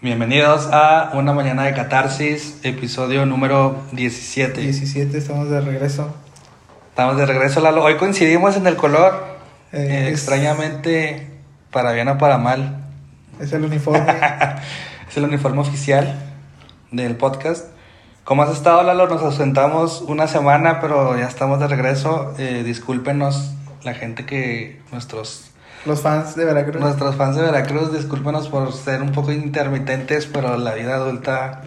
Bienvenidos a Una Mañana de Catarsis, episodio número 17. 17, estamos de regreso. Estamos de regreso, Lalo. Hoy coincidimos en el color. Eh, Eh, extrañamente, para bien o para mal, Es el uniforme. es el uniforme oficial del podcast. ¿Cómo has estado, Lalo? Nos ausentamos una semana, pero ya estamos de regreso. Eh, discúlpenos la gente que nuestros Los fans de Veracruz. Nuestros fans de Veracruz, discúlpenos por ser un poco intermitentes, pero la vida adulta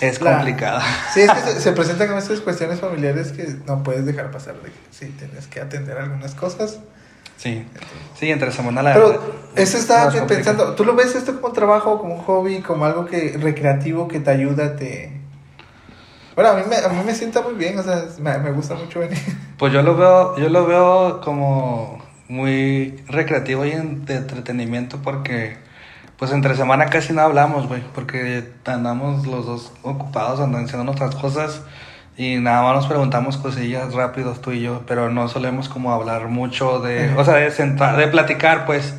es La- complicada. Sí, es que se, se presentan con estas cuestiones familiares que no puedes dejar pasar. De que sí, tienes que atender algunas cosas. Sí, sí, entre semana la Pero eso estaba pensando. ¿Tú lo ves esto como un trabajo, como un hobby, como algo que recreativo que te ayuda, te... Bueno, a mí me, a mí me sienta muy bien, o sea, me, me gusta mucho venir. Pues yo lo veo, yo lo veo como muy recreativo y de entretenimiento porque pues entre semana casi no hablamos, güey, porque andamos los dos ocupados, andando haciendo nuestras cosas y nada más nos preguntamos cosillas rápidos tú y yo, pero no solemos como hablar mucho de, o sea, de sentar, de platicar, pues.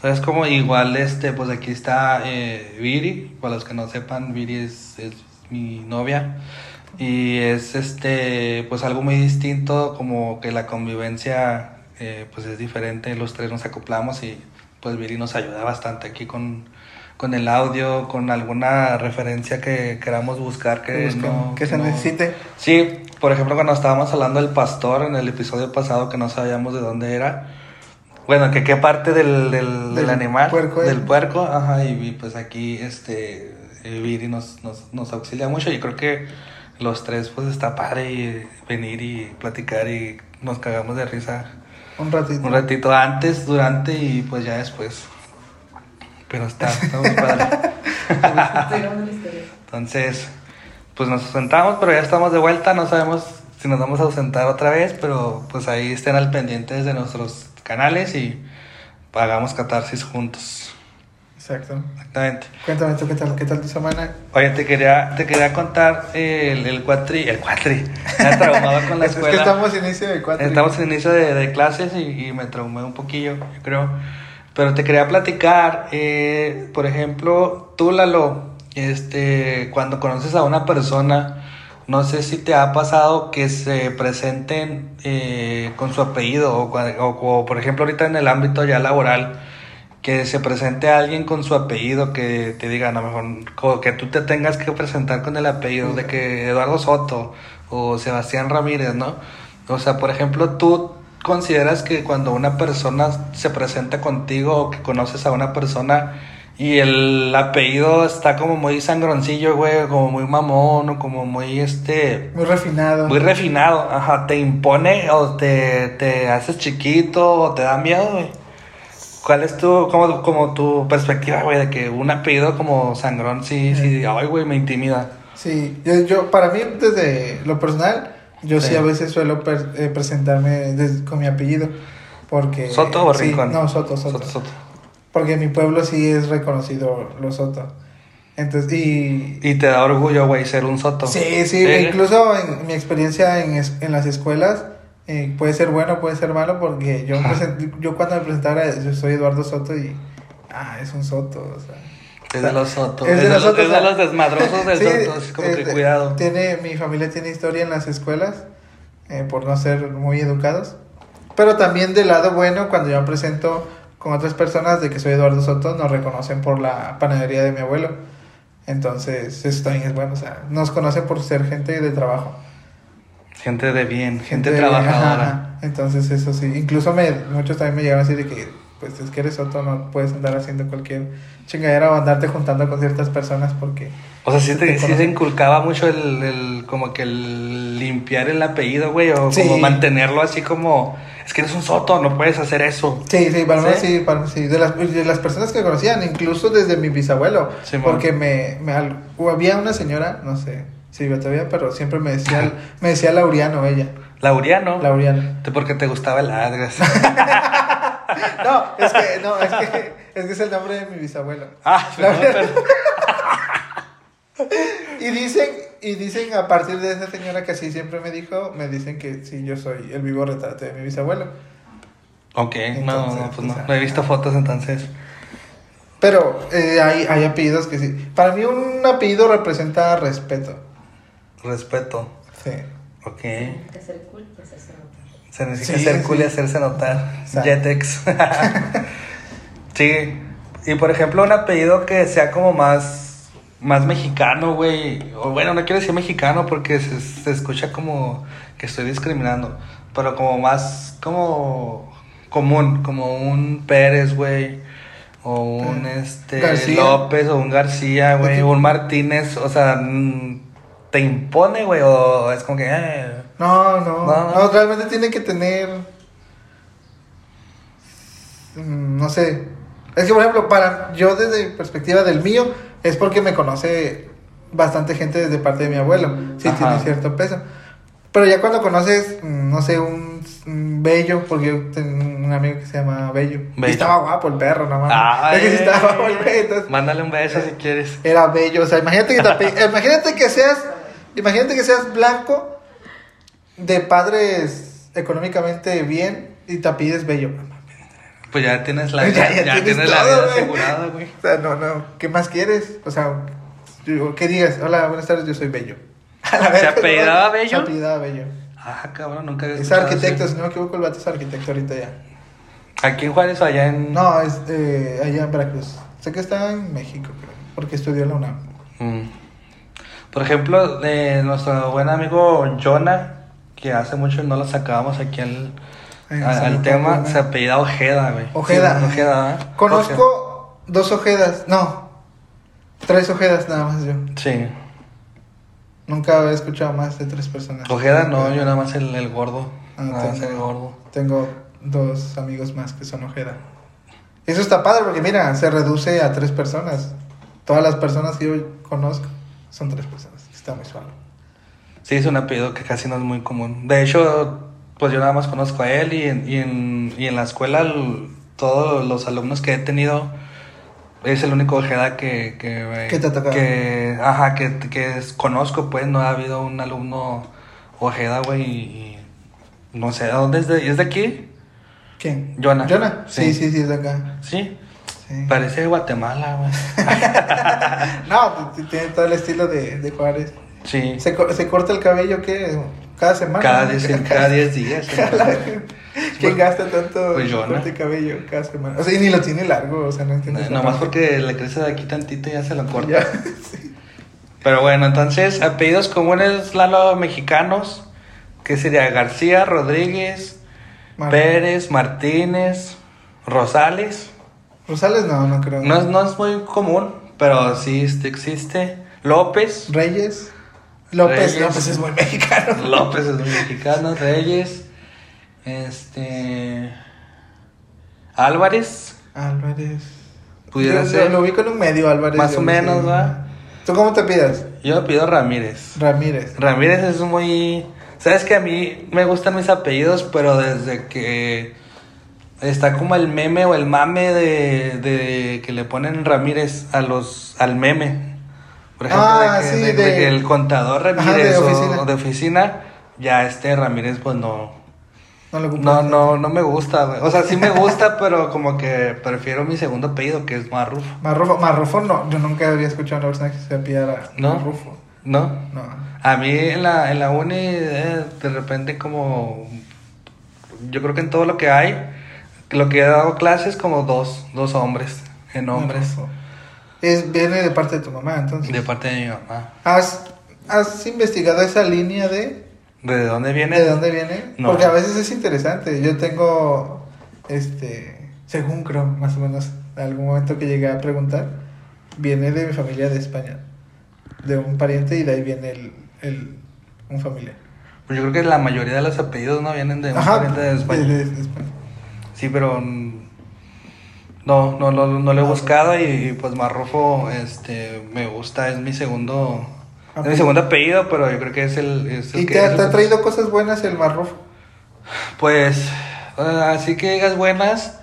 ¿Sabes? Como igual, este, pues aquí está eh, Viri, para los que no sepan, Viri es, es mi novia. Y es este, pues algo muy distinto, como que la convivencia, eh, pues es diferente, los tres nos acoplamos y pues Viri nos ayuda bastante aquí con, con el audio, con alguna referencia que queramos buscar que, no- que se no- necesite. Sí, por ejemplo, cuando estábamos hablando del pastor en el episodio pasado que no sabíamos de dónde era. Bueno, que qué parte del, del, del Del animal, puerco, del eh. puerco, ajá, y, y, pues aquí este eh, Viri nos, nos, nos auxilia mucho y creo que los tres pues está padre y venir y platicar y nos cagamos de risa Un ratito. un ratito antes, durante y pues ya después. Pero está, está muy padre. Entonces, pues nos ausentamos, pero ya estamos de vuelta. No sabemos si nos vamos a ausentar otra vez, pero pues ahí estén al pendiente de nuestros canales y hagamos catarsis juntos. Exacto. Exactamente. Cuéntame tú, ¿qué tal, qué tal tu semana? Oye, te quería, te quería contar el, el cuatri, el cuatri. Me traumaba con la Es- es que escuela. estamos en inicio de cuatro. Estamos en inicio de, de clases y, y me traumé un poquillo, yo creo. Pero te quería platicar, eh, por ejemplo, tú, Lalo, este, cuando conoces a una persona, no sé si te ha pasado que se presenten eh, con su apellido o, o- o, por ejemplo, ahorita en el ámbito ya laboral, que se presente alguien con su apellido, que te digan a lo mejor que tú te tengas que presentar con el apellido de que Eduardo Soto o Sebastián Ramírez, ¿no? O sea, por ejemplo, tú consideras que cuando una persona se presenta contigo o que conoces a una persona y el apellido está como muy sangroncillo, güey, como muy mamón o como muy este Muy refinado. muy refinado, ajá, te impone o te, te haces chiquito o te da miedo, güey. ¿Cuál es tu, como, como tu perspectiva, güey, de que un apellido como sangrón sí, sí, ay, güey, me intimida? Sí, yo, yo, para mí, desde lo personal, yo sí, Sí. a veces suelo per- eh, presentarme con mi apellido. Porque. ¿Soto o sí, Rincón? No, Soto, Soto, Soto, Soto. Porque en mi pueblo sí es reconocido los Soto. Entonces, y. Y te da orgullo, güey, ser un soto. Sí, sí, e incluso en mi experiencia en, en las escuelas, eh, puede ser bueno, puede ser malo, porque yo, yo cuando me presentara, yo soy Eduardo Soto y. Ah, es un Soto, o sea. Es de los sotos. Es de los sotos, es de o sea, los desmadrosos del Sí, soto, así como que cuidado. Tiene, mi familia tiene historia en las escuelas eh, por no ser muy educados. Pero también del lado bueno, cuando yo me presento con otras personas de que soy Eduardo Soto, nos reconocen por la panadería de mi abuelo. Entonces, eso también es bueno. O sea, nos conocen por ser gente de trabajo. Gente de bien, gente, trabajadora. ajá. Entonces, eso sí. Incluso me, muchos también me llegaron a decir de que, pues es que eres Soto, no puedes andar haciendo cualquier chingadera o andarte juntando con ciertas personas porque... O sea, sí, te, Te sí se inculcaba mucho el, el- como que el limpiar el apellido, güey, o Sí. como mantenerlo así como, es que eres un soto, no puedes hacer eso. Sí, sí, para mí ¿Sí? sí, para mí sí. De las, de las personas que conocían, incluso desde mi bisabuelo. Porque me, me había una señora, no sé si vive todavía, pero siempre me decía, me decía Laureano ella. Laureano. Te- Porque te gustaba el adres. No, es que, no, es que, es que es el nombre de mi bisabuelo. ah. Y dicen, y dicen a partir de esa señora que así siempre me dijo, me dicen que sí, yo soy el vivo retrato de mi bisabuelo. Ok, no, Entonces, no, pues no. sea, No he visto fotos entonces. Pero eh, hay, hay apellidos que sí. Para mí un apellido representa respeto. Respeto. Sí. Ok. Que ser cool y hacerse notar. Se necesita Sí, ser sí. cool y hacerse notar. Jetex. sí. Y por ejemplo, un apellido que sea como más, más mexicano, güey. O bueno, no quiero decir mexicano porque se, se escucha como que estoy discriminando. Pero como más, como común, como un Pérez, güey. O un Eh, este García. López o un García, güey. Ese- Un Martínez. O sea, mm, te impone, güey. O es como que... eh, No, no, No. no, realmente tiene que tener, mm, no sé, es que por ejemplo, para yo desde perspectiva del mío, es porque me conoce bastante gente desde parte de mi abuelo, sí Ajá. tiene cierto peso, pero ya cuando conoces, mm, no sé, un, un Bello, porque yo tengo un amigo que se llama Bello, y Bello. estaba guapo el perro, no mames, es que sí estaba guapo el güey, entonces, Mándale un beso si quieres. era bello. O sea, imagínate que, te imagínate que seas, imagínate que seas blanco de padres económicamente bien y te pides bello. Pues ya tienes la, Ya- ya, ya tienes tienes la todo, vida asegurada, güey. O sea, no, no. ¿Qué más quieres? O sea, que digas, hola, buenas tardes, yo soy bello. A la ¿Se apellidaba ¿no? Bello? Se apellidaba bello. Ah, cabrón, nunca había Es arquitecto, si no me equivoco, el vato es arquitecto ahorita ya. ¿Aquí en Juárez o allá en...? No, es eh, allá en Veracruz. Sé que está en México, creo, porque estudió en la UNAM. Mm. Por ejemplo, de nuestro buen amigo Jonah, que hace mucho no lo sacábamos aquí al, al- tema, se apellida Ojeda, güey. Ojeda. Sí, Ojeda. Conozco dos ojedas, no, tres ojedas nada más yo. Ojeda. Sí. Nunca había escuchado más de tres personas. Ojeda no, yo nada más el, el gordo. Ah, nada más tengo- el gordo. Tengo dos amigos más que son Ojeda. Eso está padre porque mira, se reduce a tres personas. Todas las personas que yo conozco son tres personas. Está muy suave. Sí, es un apellido que casi no es muy común. De hecho, pues yo nada más conozco a él y en, y en, y en la escuela el- todos los alumnos que he tenido es el único Ojeda que... Que, Que te que Ajá, que, que es- conozco, pues no ha habido un alumno Ojeda, güey, y, y no sé, ¿de dónde es de, es de aquí? ¿Quién? Jonah. ¿Jonah? Sí, Sí. sí, sí, es de acá. Sí, Sí. parece Guatemala, güey. No, t- tiene todo el estilo de, de Juárez. Sí, ¿Se, se corta el cabello qué? ¿Cada semana? cada 10 cada diez días. ¿Quién Pues- gasta tanto pues yo, ¿no? corte de cabello cada semana? O sea, y ni lo tiene largo, o sea, no entiendo. esa Nomás porque le crece de aquí tantito y ya se lo corta. Ya. Pero bueno, entonces, apellidos comunes, Lalo, mexicanos, ¿qué sería? García, Rodríguez, Pérez, Martínez, Rosales. Rosales no, no creo. No es, no es muy común, pero sí este, existe. López. Reyes. López, Reyes. López es muy mexicano. López es un mexicano. Reyes. Este. Álvarez. Álvarez. Pudiera Yo- ser. Lo, ubico en un medio, Álvarez. Más o no menos. ¿va? ¿Tú cómo te pidas? Yo me pido Ramírez. Ramírez. Ramírez es muy... Sabes que a mí me gustan mis apellidos, pero desde que está como el meme o el mame de, de que le ponen Ramírez a los al meme. Por ejemplo, Ah, de, que, sí, de- de- de que el contador Ramírez de o- oficina. o de oficina, ya este Ramírez pues no... No. No, no, no me gusta, güey. O sea, sí me gusta, pero como que prefiero mi segundo apellido, que es Marrufo. Marrufo, Marrufo no. Yo nunca había escuchado a una persona que se apellidara ¿No? Marrufo. ¿No? No. A mí en la, en la uni, eh, de repente como... Yo creo que en todo lo que hay, lo que he dado clases como dos, dos hombres, en hombres. Es, viene de parte de tu mamá, entonces. de parte de mi mamá. ¿Has, ¿Has investigado esa línea de ¿De dónde viene? de dónde viene? Porque a veces es interesante. Yo tengo, este, según creo, más o menos, algún momento que llegué a preguntar, viene de mi familia de España, de un pariente y de ahí viene el, el un familiar. Pues yo creo que la mayoría de los apellidos no vienen de un Ajá, pariente de España. de- de España. Sí, pero no, no, no, no lo he buscado y, pues Marrufo, este, me gusta, es mi segundo, es mi Apellido. segundo apellido, pero yo creo que es el, es el ¿Y que- te, es el te ha traído cosas buenas el marrufo? Pues, eh, así que digas buenas,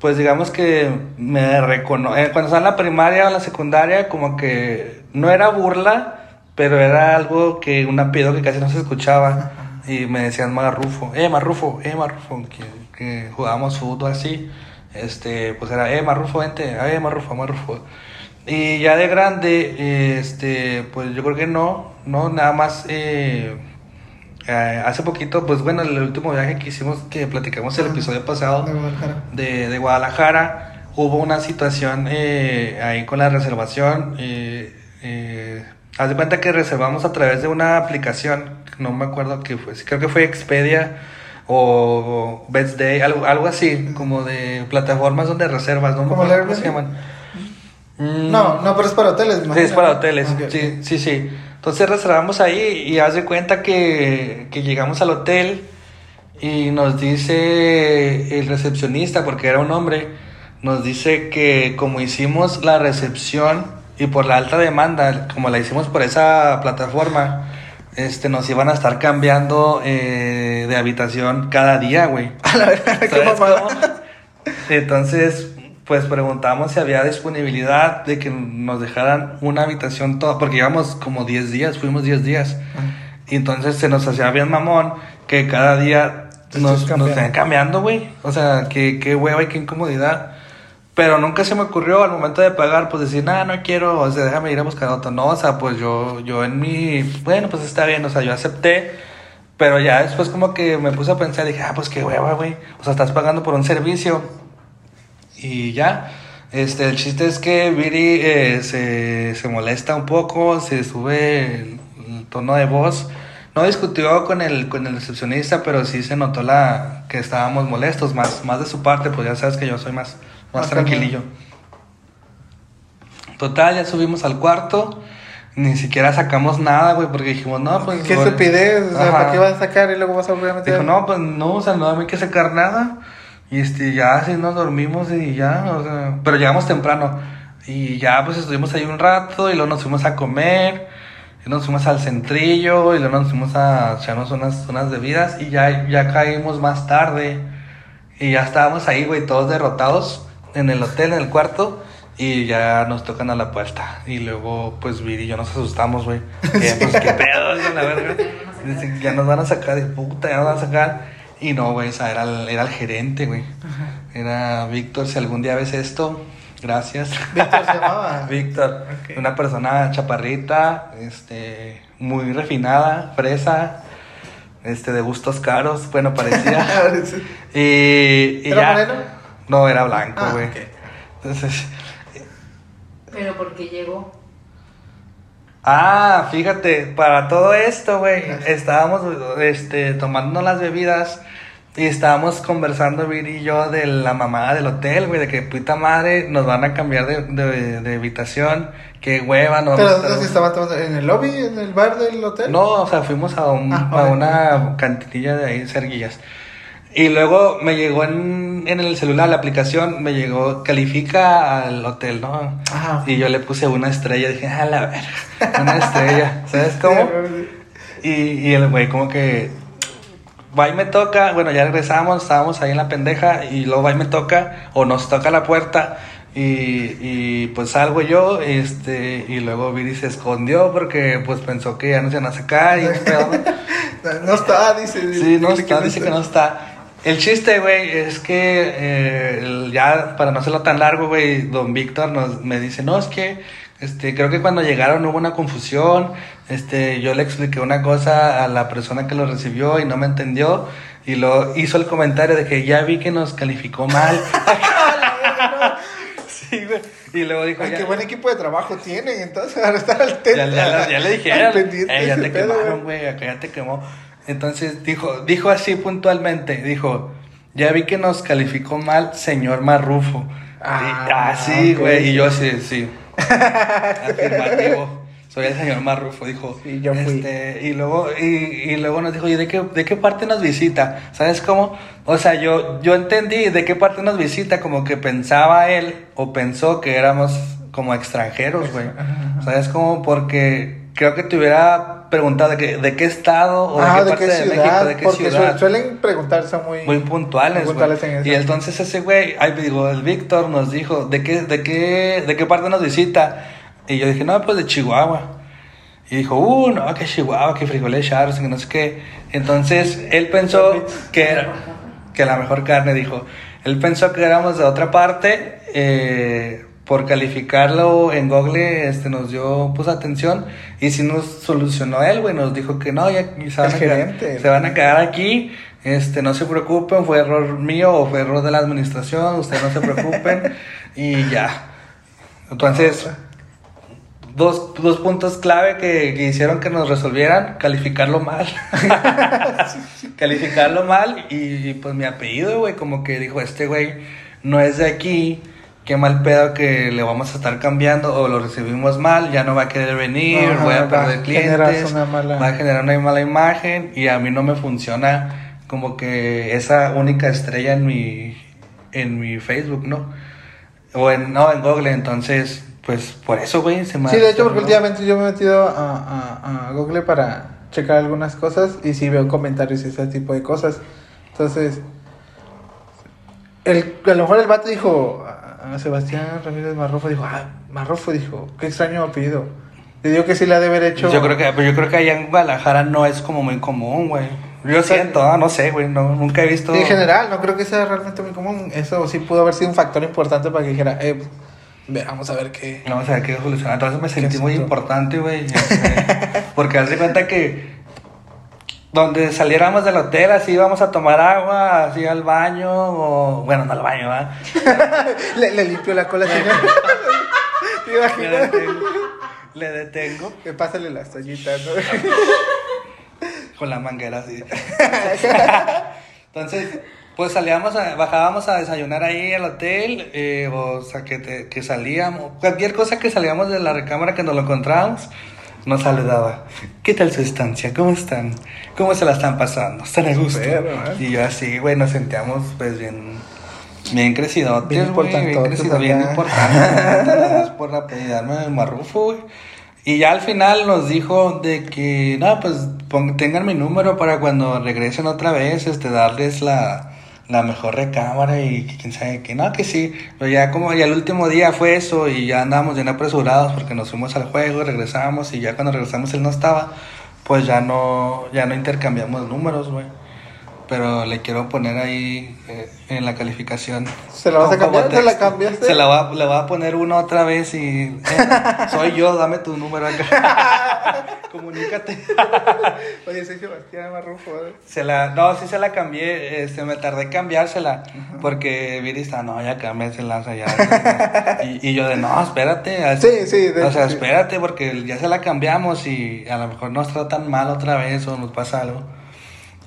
pues digamos que me recono eh, cuando estaba en la primaria o en la secundaria, como que no era burla, pero era algo que, un apellido que casi no se escuchaba. Y me decían Marrufo, eh, Marrufo, eh, Marrufo, que, que jugábamos fútbol así. este, pues era, eh, Marrufo, vente, eh, Marrufo, Marrufo. Y ya de grande, este, pues yo creo que no, no, nada más, eh, eh, hace poquito, pues bueno, el último viaje que hicimos, que platicamos el Ah, episodio pasado de Guadalajara. de, de Guadalajara, hubo una situación eh, ahí con la reservación. Eh, eh, haz de cuenta que reservamos a través de una aplicación, no me acuerdo qué fue, creo que fue Expedia o Best Day, algo, algo así, como de plataformas donde reservas, no me ¿Como acuerdo el cómo se Airbnb? llaman. Mm, No, no, pero es para hoteles. Sí, es para hoteles, sí, sí, sí. Entonces reservamos ahí y haz de cuenta que, que llegamos al hotel y nos dice el recepcionista, porque era un hombre, nos dice que como hicimos la recepción y por la alta demanda, como la hicimos por esa plataforma, este, nos iban a estar cambiando eh, de habitación cada día, güey. A la verdad, qué. Entonces, pues preguntamos si había disponibilidad de que nos dejaran una habitación toda, porque llevamos como 10 días, fuimos 10 días. Y entonces se nos hacía bien mamón que cada día nos, nos cambiando. estén cambiando, güey. O sea, qué, qué hueva y qué incomodidad. Pero nunca se me ocurrió al momento de pagar, pues decir, nada, no quiero, o sea, déjame ir a buscar otro. No, o sea, pues yo, yo en mi, bueno, pues está bien, o sea, yo acepté. Pero ya después como que me puse a pensar, dije, ah, pues qué hueva, güey. O sea, estás pagando por un servicio. Y ya. Este, el chiste es que Viri eh, se, se molesta un poco, se sube el, el tono de voz. No discutió con el, con el recepcionista, pero sí se notó la, que estábamos molestos, más, más de su parte, pues ya sabes que yo soy más, más Más tranquilillo. Total, ya subimos al cuarto, ni siquiera sacamos nada, güey, porque dijimos, no, pues... Qué bueno". estupidez, o sea. ¿para qué vas a sacar y luego vas a volver a meter? Dijo, no, pues no, o sea, no hay que sacar nada. Y este, ya así nos dormimos y ya, o sea, pero llegamos temprano. Y ya, pues estuvimos ahí un rato y luego nos fuimos a comer. Y nos fuimos al centrillo y luego nos fuimos a echarnos unas, unas bebidas. Y ya, ya caímos más tarde. Y ya estábamos ahí, güey, todos derrotados en el hotel, en el cuarto. Y ya nos tocan a la puerta. Y luego, pues, Viri y yo nos asustamos, güey. Que, pues, qué pedo, la verga. Dicen, ya nos van a sacar de puta, ya nos van a sacar. Y no, güey, o sea, era el, era el gerente, güey. Era Víctor, si algún día ves esto, gracias. Víctor se llamaba. Víctor, una persona chaparrita, este, muy refinada, fresa, este, de gustos caros, bueno, parecía. y, y ¿Era ya. moreno? No, era blanco, Ah, güey. Entonces, Pero porque llegó. ah, fíjate, para todo esto, güey, estábamos, este, tomando las bebidas y estábamos conversando, Viri y yo, de la mamada del hotel, güey, de que puta madre, nos van a cambiar de, de, de habitación, qué hueva, nos Pero vamos a estar- entonces estaban tomando en el lobby, en el bar del hotel. No, o sea, fuimos a, un- Ah, a una cantinilla de ahí, Cerguillas. Y luego me llegó en, en el celular, la aplicación, me llegó, califica al hotel, ¿no? Ah, Y yo le puse una estrella, dije, ah, la verga, una estrella, ¿sabes cómo? Y, y el güey como que, va y me toca, bueno, ya regresamos, estábamos ahí en la pendeja, y luego va y me toca, o nos toca la puerta, y, y pues salgo yo, este, y luego Viri se escondió porque pues pensó que ya nos iban a sacar, y ¿no? No está, dice. Sí, no está, dice que no está. El chiste, güey, es que eh, ya, para no hacerlo tan largo, güey, don Víctor nos, me dice, no, es que, este, creo que cuando llegaron hubo una confusión, este, yo le expliqué una cosa a la persona que lo recibió y no me entendió, y lo hizo el comentario de que ya vi que nos calificó mal. sí, güey, y luego dijo, Ay, qué buen equipo de trabajo tienen, entonces, para estar al ya, ya- ya le dijeron, al pendiente "Eh, de ya te quemaron, güey, acá ya te quemó. Entonces dijo, dijo así puntualmente, dijo, ya vi que nos calificó mal señor Marrufo. Ah, Y- ah, sí, güey, y yo sí, sí. Afirmativo. Soy el señor Marrufo, dijo. Sí, yo fui. Este, y luego, y, y luego nos dijo, ¿y de qué, de qué parte nos visita? ¿Sabes cómo? O sea, yo, yo entendí de qué parte nos visita, como que pensaba él, o pensó que éramos como extranjeros, güey. ¿Sabes cómo? Porque creo que te hubiera preguntado de qué, de qué estado o Ah, de qué de parte de, México, de qué porque ciudad. suelen preguntarse muy, Muy puntuales, muy puntuales en eso. Y entonces ese güey, ay, digo, el Víctor nos dijo, ¿de qué, de qué, de qué parte nos visita? Y yo dije, no, pues de Chihuahua. Y dijo, uh, no, que Chihuahua, que frijoles charros, que no sé qué. Entonces él pensó que era, que la mejor carne, dijo. Él pensó que éramos de otra parte. Eh, por calificarlo en Google, este, nos dio, pues, atención. Y sí nos solucionó él, güey. Nos dijo que no, ya se van, a quedar, se van a quedar aquí. Este, no se preocupen, fue error mío o fue error de la administración. Ustedes no se preocupen. y ya. Entonces, dos, dos puntos clave que, que hicieron que nos resolvieran, calificarlo mal. calificarlo mal y, y, pues mi apellido, güey, como que dijo, este güey no es de aquí, qué mal pedo que le vamos a estar cambiando o lo recibimos mal, ya no va a querer venir, Ajá, voy a perder clientes, mala- va a generar una mala imagen y a mí no me funciona como que esa única estrella en mi, en mi Facebook, ¿no? O en, no, en Google, entonces, pues por eso, güey, se me Sí, de hecho, porque últimamente yo me he metido a, a, a Google para checar algunas cosas y sí veo comentarios y ese tipo de cosas. Entonces, el, a lo mejor el vato dijo, a, Sebastián Ramírez Marrofo, dijo, ah, Marrofo dijo, qué extraño apellido. Le digo que sí le ha de haber hecho. Yo creo que, pero yo creo que allá en Guadalajara no es como muy común, güey. Yo siento, ah, no sé, güey, no, nunca he visto. En general, no creo que sea realmente muy común. Eso sí pudo haber sido un factor importante para que dijera, eh, veamos a ver qué. Vamos a ver qué solucionar. Entonces me sentí muy importante, güey. este, Porque haz de cuenta que donde saliéramos del hotel, así íbamos a tomar agua, así al baño, o bueno, no al baño, le, le limpio la cola, señor. ¿Te Le imaginas? detengo. Le detengo Que pásale las toallitas, ¿no? con la manguera así. Entonces, pues salíamos, a- bajábamos a desayunar ahí al hotel, eh, o sea, que, te- que salíamos, cualquier cosa que salíamos de la recámara que nos lo encontrábamos, nos saludaba. ¿Qué tal su estancia? ¿Cómo están? ¿Cómo se la están pasando? ¿Están a gusto? ¿eh? Y yo así, güey, nos sentíamos pues bien, bien crecidotes, Bien güey, bien crecidos, bien más por apellidarme de Marrufo, güey. Y ya al final nos dijo de que, no, pues tengan mi número para cuando regresen otra vez, este, darles la, la mejor recámara y quién sabe que no, que sí. Pero ya como ya el último día fue eso y ya andábamos bien apresurados porque nos fuimos al juego, regresamos y ya cuando regresamos él no estaba, pues ya no, ya no intercambiamos números, güey. Pero le quiero poner ahí eh, en la calificación. ¿Se la vas a cambiar? ¿Se la cambiaste? Se la voy a, le voy a poner uno otra vez y... eh, soy yo, dame tu número acá. Comunícate. Oye, soy Sebastián Marrufo. ¿eh? Se la, no, sí se la cambié, este, me tardé en cambiársela, porque Viri está, no, ya cámbiasela, ya. y, y yo de, no, espérate. así- Sí, sí, de O sea, espérate, porque ya se la cambiamos y a lo mejor nos tratan mal otra vez o nos pasa algo.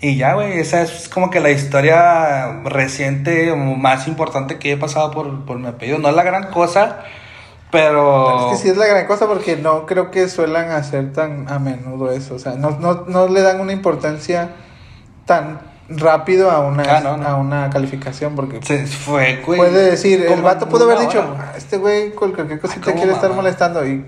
Y ya, güey, esa es como que la historia reciente o más importante que he pasado por, por mi apellido. No es la gran cosa, pero... Es que sí es la gran cosa porque no creo que suelan hacer tan a menudo eso. O sea, no, no, no le dan una importancia tan rápido a una, Ah, no, no. A una calificación porque Se fue, güey. puede decir, el vato pudo haber dicho. "Ah, este güey con cualquier cosita ¿cómo quiere estar molestando y,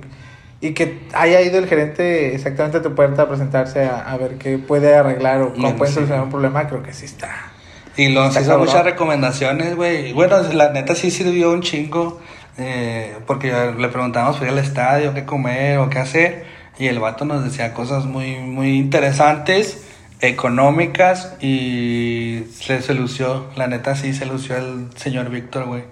y que haya ido el gerente exactamente a tu puerta a presentarse a, a ver qué puede arreglar o cómo puede sí. solucionar un problema, creo que sí está. Y Está hizo cabrón. muchas recomendaciones, güey. Bueno, la neta sí sirvió un chingo. eh, porque le preguntábamos por ir al estadio, qué comer o qué hacer. Y el vato nos decía cosas muy, muy interesantes, económicas. Y se, se lució, la neta sí se lució el señor Víctor, güey.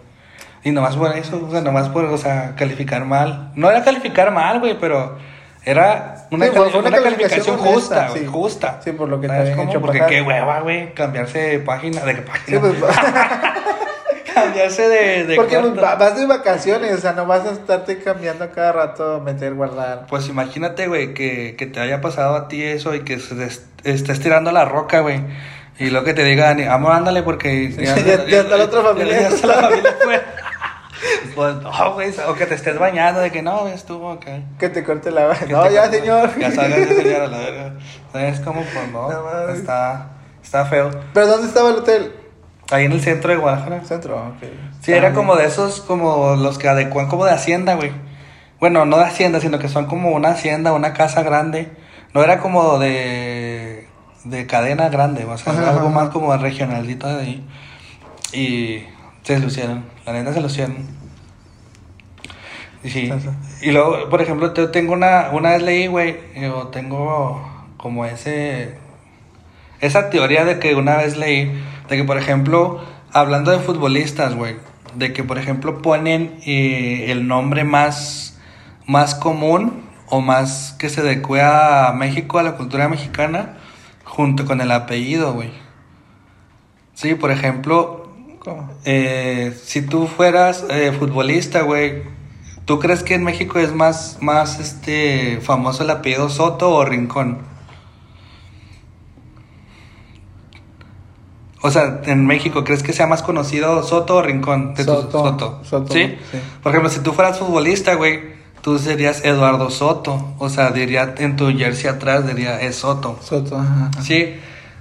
Y nomás por eso, o sea, nomás por, o sea, calificar mal. No era calificar mal, güey, pero era una, Sí, cali- una una calificación calificación justa, güey, sí. justa. Sí, por lo que te ¿Sabes habían hecho Porque qué hueva, güey, cambiarse de página, de qué Sí, página. pues, cambiarse de, de porque cuarto. va- vas de vacaciones, o sea, no vas a estarte cambiando cada rato, meter, guardar. Pues imagínate, güey, que, que te haya pasado a ti eso y que se estés tirando la roca, güey. Y lo que te digan, amor, ándale porque... Ya- ya está la otra familia. Ya está la familia fuera. Pues no, güey, o que te estés bañando de que no, estuvo acá. Que te corte la... Que No, ya, señor. Ya salgas ya, señor, a la verga. ¿Sabes cómo? Pues no, está, está feo. ¿Pero dónde estaba el hotel? Ahí en el centro de Guadalajara. Centro, ok. Sí, era como de esos, como los que adecuan como de hacienda, güey. Bueno, no de hacienda, sino que son como una hacienda, una casa grande. No era como de, de cadena grande, o sea, Ajá, algo más como regionalito de ahí. Y se lucieron, la neta se lucieron. Y sí. Y luego, por ejemplo, te- tengo una, una vez leí, güey, yo tengo como ese, esa teoría de que una vez leí, de que, por ejemplo, hablando de futbolistas, güey, de que por ejemplo ponen eh, el nombre más, más común o más que se adecue a México, a la cultura mexicana, junto con el apellido, güey. Sí, por ejemplo, Eh, si tú fueras eh, futbolista, güey, ¿tú crees que en México es más, más este, famoso el apellido Soto o Rincón? O sea, en México, ¿crees que sea más conocido Soto o Rincón? De tu- Soto, Soto, ¿Sí? sí. Por ejemplo, si tú fueras futbolista, güey, tú serías Eduardo Soto. O sea, diría en tu jersey atrás, diría es Soto. Soto, ajá. Sí,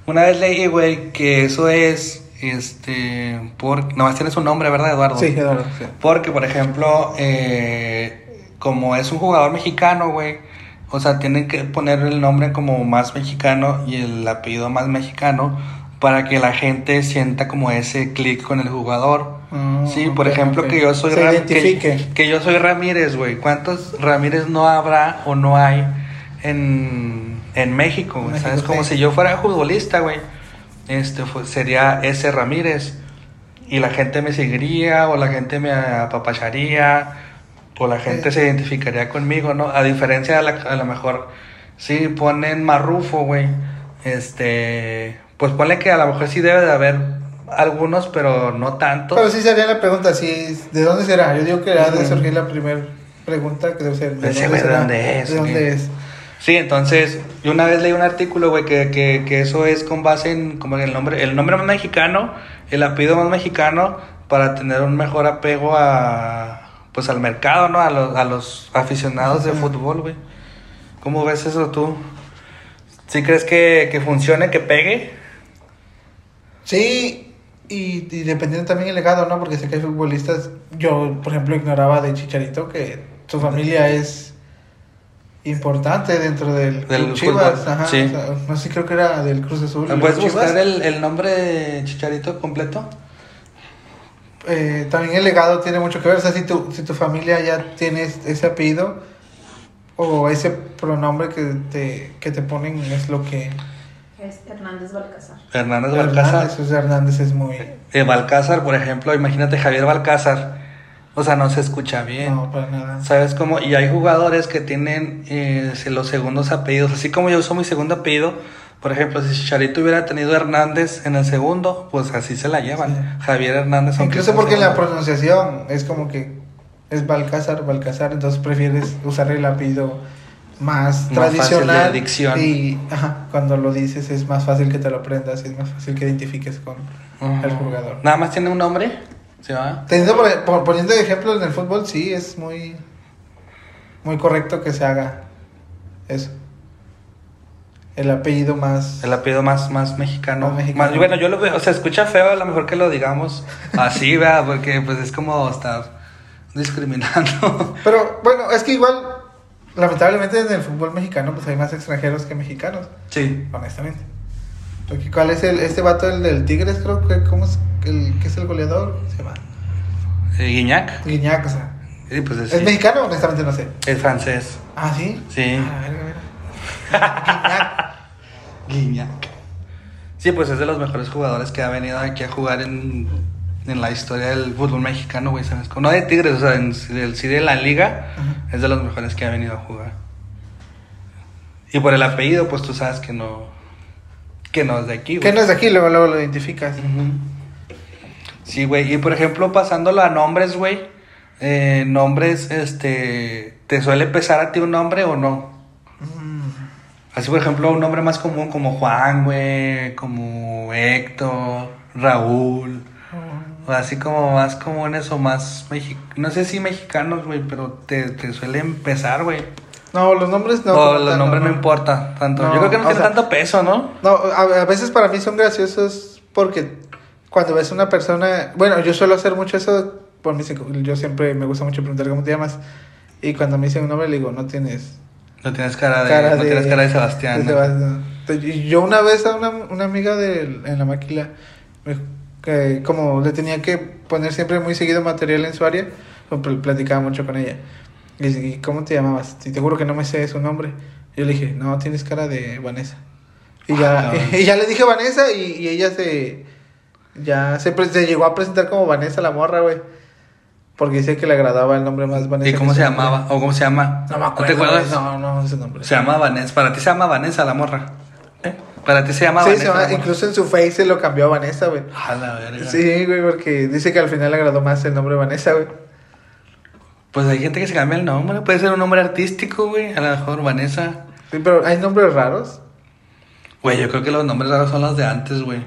una vez leí, güey, que eso es, este, por, nomás tiene su nombre, ¿verdad, Eduardo? Sí, Eduardo, sí. Porque, por ejemplo, eh, como es un jugador mexicano, güey, o sea, tienen que poner el nombre como más mexicano y el apellido más mexicano para que la gente sienta como ese clic con el jugador. Ah, sí, por ejemplo, que yo soy Ram- que, que yo soy Ramírez, güey. ¿Cuántos Ramírez no habrá o no hay en, en México? México, ¿Sabes? Como si yo fuera futbolista, güey. Este fue- sería ese Ramírez. Y la gente me seguiría, o la gente me apapacharía, o la gente Sí. se identificaría conmigo, ¿no? A diferencia de la, a lo mejor, si ponen Marrufo, güey. Este, pues ponle que a lo mejor sí debe de haber algunos, pero no tanto. Pero sí sería la pregunta, sí, ¿de dónde será? Yo digo que ha de surgir la primera pregunta que debe ser. ¿de será? dónde es? ¿De dónde es? Sí, entonces, yo una vez leí un artículo, güey, que, que, que eso es con base en como en el nombre, el nombre más mexicano, el apellido más mexicano, para tener un mejor apego a, pues al mercado, ¿no? A los, a los aficionados de fútbol, güey. ¿Cómo ves eso tú? ¿Sí crees que, que funcione, que pegue? Sí, y, y dependiendo también el legado, ¿no? Porque sé que hay futbolistas, yo por ejemplo ignoraba de Chicharito que su familia es importante dentro del, Del Club Chivas, fútbol, sí. sí. no sé, creo que era del Cruz Azul. ¿Me y puedes Chivas. buscar el, el nombre de Chicharito completo? Eh, también el legado tiene mucho que ver, o sea, si tu, si tu familia ya tiene ese apellido o ese pronombre que te, que te ponen es lo que... Es Hernández Balcázar. Hernández Balcázar. Hernández, o sea, Hernández es muy... Eh, Balcázar, por ejemplo, imagínate Javier Balcázar. O sea, no se escucha bien. No, para nada. ¿Sabes cómo? Y hay jugadores que tienen eh, los segundos apellidos. Así como yo uso mi segundo apellido, por ejemplo, si Chicharito hubiera tenido Hernández en el segundo, pues así se la llevan. Sí. Javier Hernández. Incluso porque en la pronunciación es como que es Balcázar, Balcázar, entonces prefieres usar el apellido más, Más tradicional. fácil. Y ajá, cuando lo dices es más fácil que te lo aprendas y es más fácil que identifiques con el jugador. Nada más tiene un nombre. ¿Sí va? Teniendo por, por- poniendo ejemplos en el fútbol, sí, es muy, muy correcto que se haga eso. El apellido más... El apellido más, más mexicano. Más mexicano. Más- bueno, yo lo veo, o sea, escucha feo, a lo mejor que lo digamos así, ¿verdad? Porque pues es como estar discriminando. Pero bueno, es que igual, lamentablemente en el fútbol mexicano pues hay más extranjeros que mexicanos. sí. honestamente. Porque ¿cuál es el, este vato, el del Tigres, creo que, ¿cómo es, el, que es el goleador? Se llama Eh, Guiñac. Guiñac, o sea. Sí, pues es, ¿Es sí. mexicano? Honestamente no sé. Es francés. Ah, ¿sí? Sí. Ah, verga, verga. Guiñac. Sí, pues es de los mejores jugadores que ha venido aquí a jugar en, en la historia del fútbol mexicano, güey, ¿sabes? No de Tigres, o sea, en, del, sí de la liga, es de los mejores que ha venido a jugar. Y por el apellido, pues tú sabes que no, que no es de aquí, Que güey. no es de aquí, luego, luego lo identificas. Ujú. Sí, güey. Y por ejemplo, pasándolo a nombres, güey. eh, nombres, este. ¿Te suele pesar a ti un nombre o no? Mm. Así, por ejemplo, un nombre más común como Juan, güey. Como Héctor, Raúl. O así como más comunes o más. mexi- No sé si mexicanos, güey, pero te, te suelen pesar, güey. No, los nombres no. o como los nombres no, importa tanto. No, Yo creo que no tiene sea- tanto peso, ¿no? No, a, a veces para mí son graciosos porque cuando ves una persona, bueno, yo suelo hacer mucho eso, por mí, yo siempre me gusta mucho preguntar cómo te llamas y cuando me dicen un nombre le digo, no tienes No tienes cara de, cara no de, tienes cara de Sebastián. de ¿no? Sebastián. Y Yo una vez a una, una amiga de, en la maquila, que como le tenía que poner siempre muy seguido material en su área, pues, pl- platicaba mucho con ella. Y dice, "¿Y ¿cómo te llamabas? Y te juro que no me sé su nombre. Yo le dije, no, tienes cara de Vanessa. Y ya, Ah, y ya le dije Vanessa y, y ella se... ya se, se llegó a presentar como Vanessa la morra, güey. Porque dice que le agradaba el nombre más Vanessa. ¿Y cómo se llamaba? ¿O cómo se llama? No me acuerdo. te acuerdas? No, no, ese nombre. Se llama Vanessa. Para ti se llama Vanessa la morra. ¿Eh? Para ti se llama Sí, Vanessa. se llama- la incluso en su face se lo cambió a Vanessa, güey. A la verga. Sí, güey, porque dice que al final le agradó más el nombre Vanessa, güey. Pues hay gente que se cambia el nombre. Puede ser un nombre artístico, güey. A lo mejor Vanessa. Sí, pero hay nombres raros. Güey, yo creo que los nombres raros son los de antes, güey.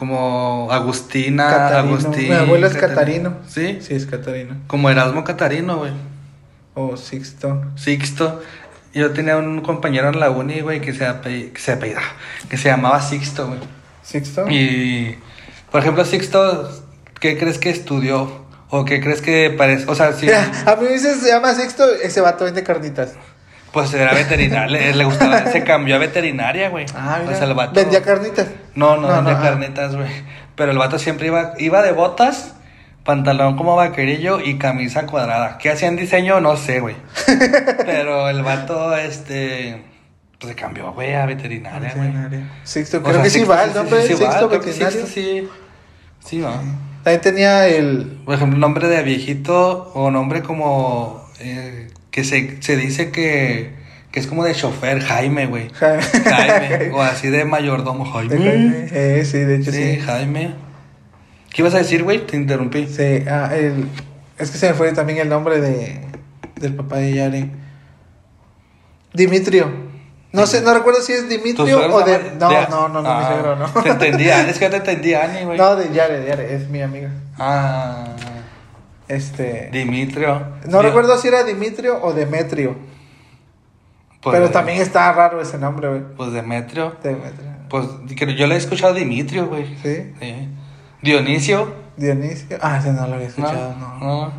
Como Agustina, Catarino. Agustín. Mi abuelo es Catarino. ¿Sí? Sí, es Catarino. Como Erasmo Catarino, güey. O Sixto. Sixto. Yo tenía un compañero en la uni, güey, que se, ape- que se apellidaba, que se llamaba Sixto, güey. ¿Sixto? Y, por ejemplo, Sixto, ¿qué crees que estudió? ¿O qué crees que parece? O sea, sí, A mí se llama Sixto, ese vato vende carnitas. Pues era veterinario, le, le gustaba, se cambió a veterinaria, güey. Ah, mira. O sea, el vato- ¿Vendía carnitas? No, no, No, vendía no, ah. carnetas, güey. Pero el vato siempre iba, iba de botas, pantalón como vaquerillo y camisa cuadrada. ¿Qué hacían diseño? No sé, güey. Pero el vato, este, pues se cambió, güey, a veterinaria, güey. Veterinaria. Sixto, O creo sea, que sí va el nombre, sí, sí Sixto creo que veterinario. Sí, sí va. También tenía el... Por ejemplo, nombre de viejito o nombre como eh, que se, se dice que, que es como de chofer, Jaime, güey. Jaime. Jaime. o así de mayordomo, de Jaime. Jaime. Eh, sí, de hecho Sí, sí. Jaime. ¿Qué ibas a decir, güey? Te interrumpí. Sí, ah, el... Es que se me fue también el nombre de... Del papá de Yari. Dimitrio. No sé, no recuerdo si es ¿Tu Dimitrio suegro o de... No, de- no, no, no, mi Ah, suegro, no. Te entendía, es que te entendía, Ani, güey. No, de Yare, de Yare, es mi amiga. Ah, Este... Dimitrio. No recuerdo si era Dimitrio o Demetrio. pues, pero también está raro ese nombre, güey. Pues Demetrio. Demetrio. Pues yo le he escuchado Dimitrio, güey. ¿Sí? Sí. Dionisio. Dionisio. Ah, ese no lo había No, escuchado, no. no.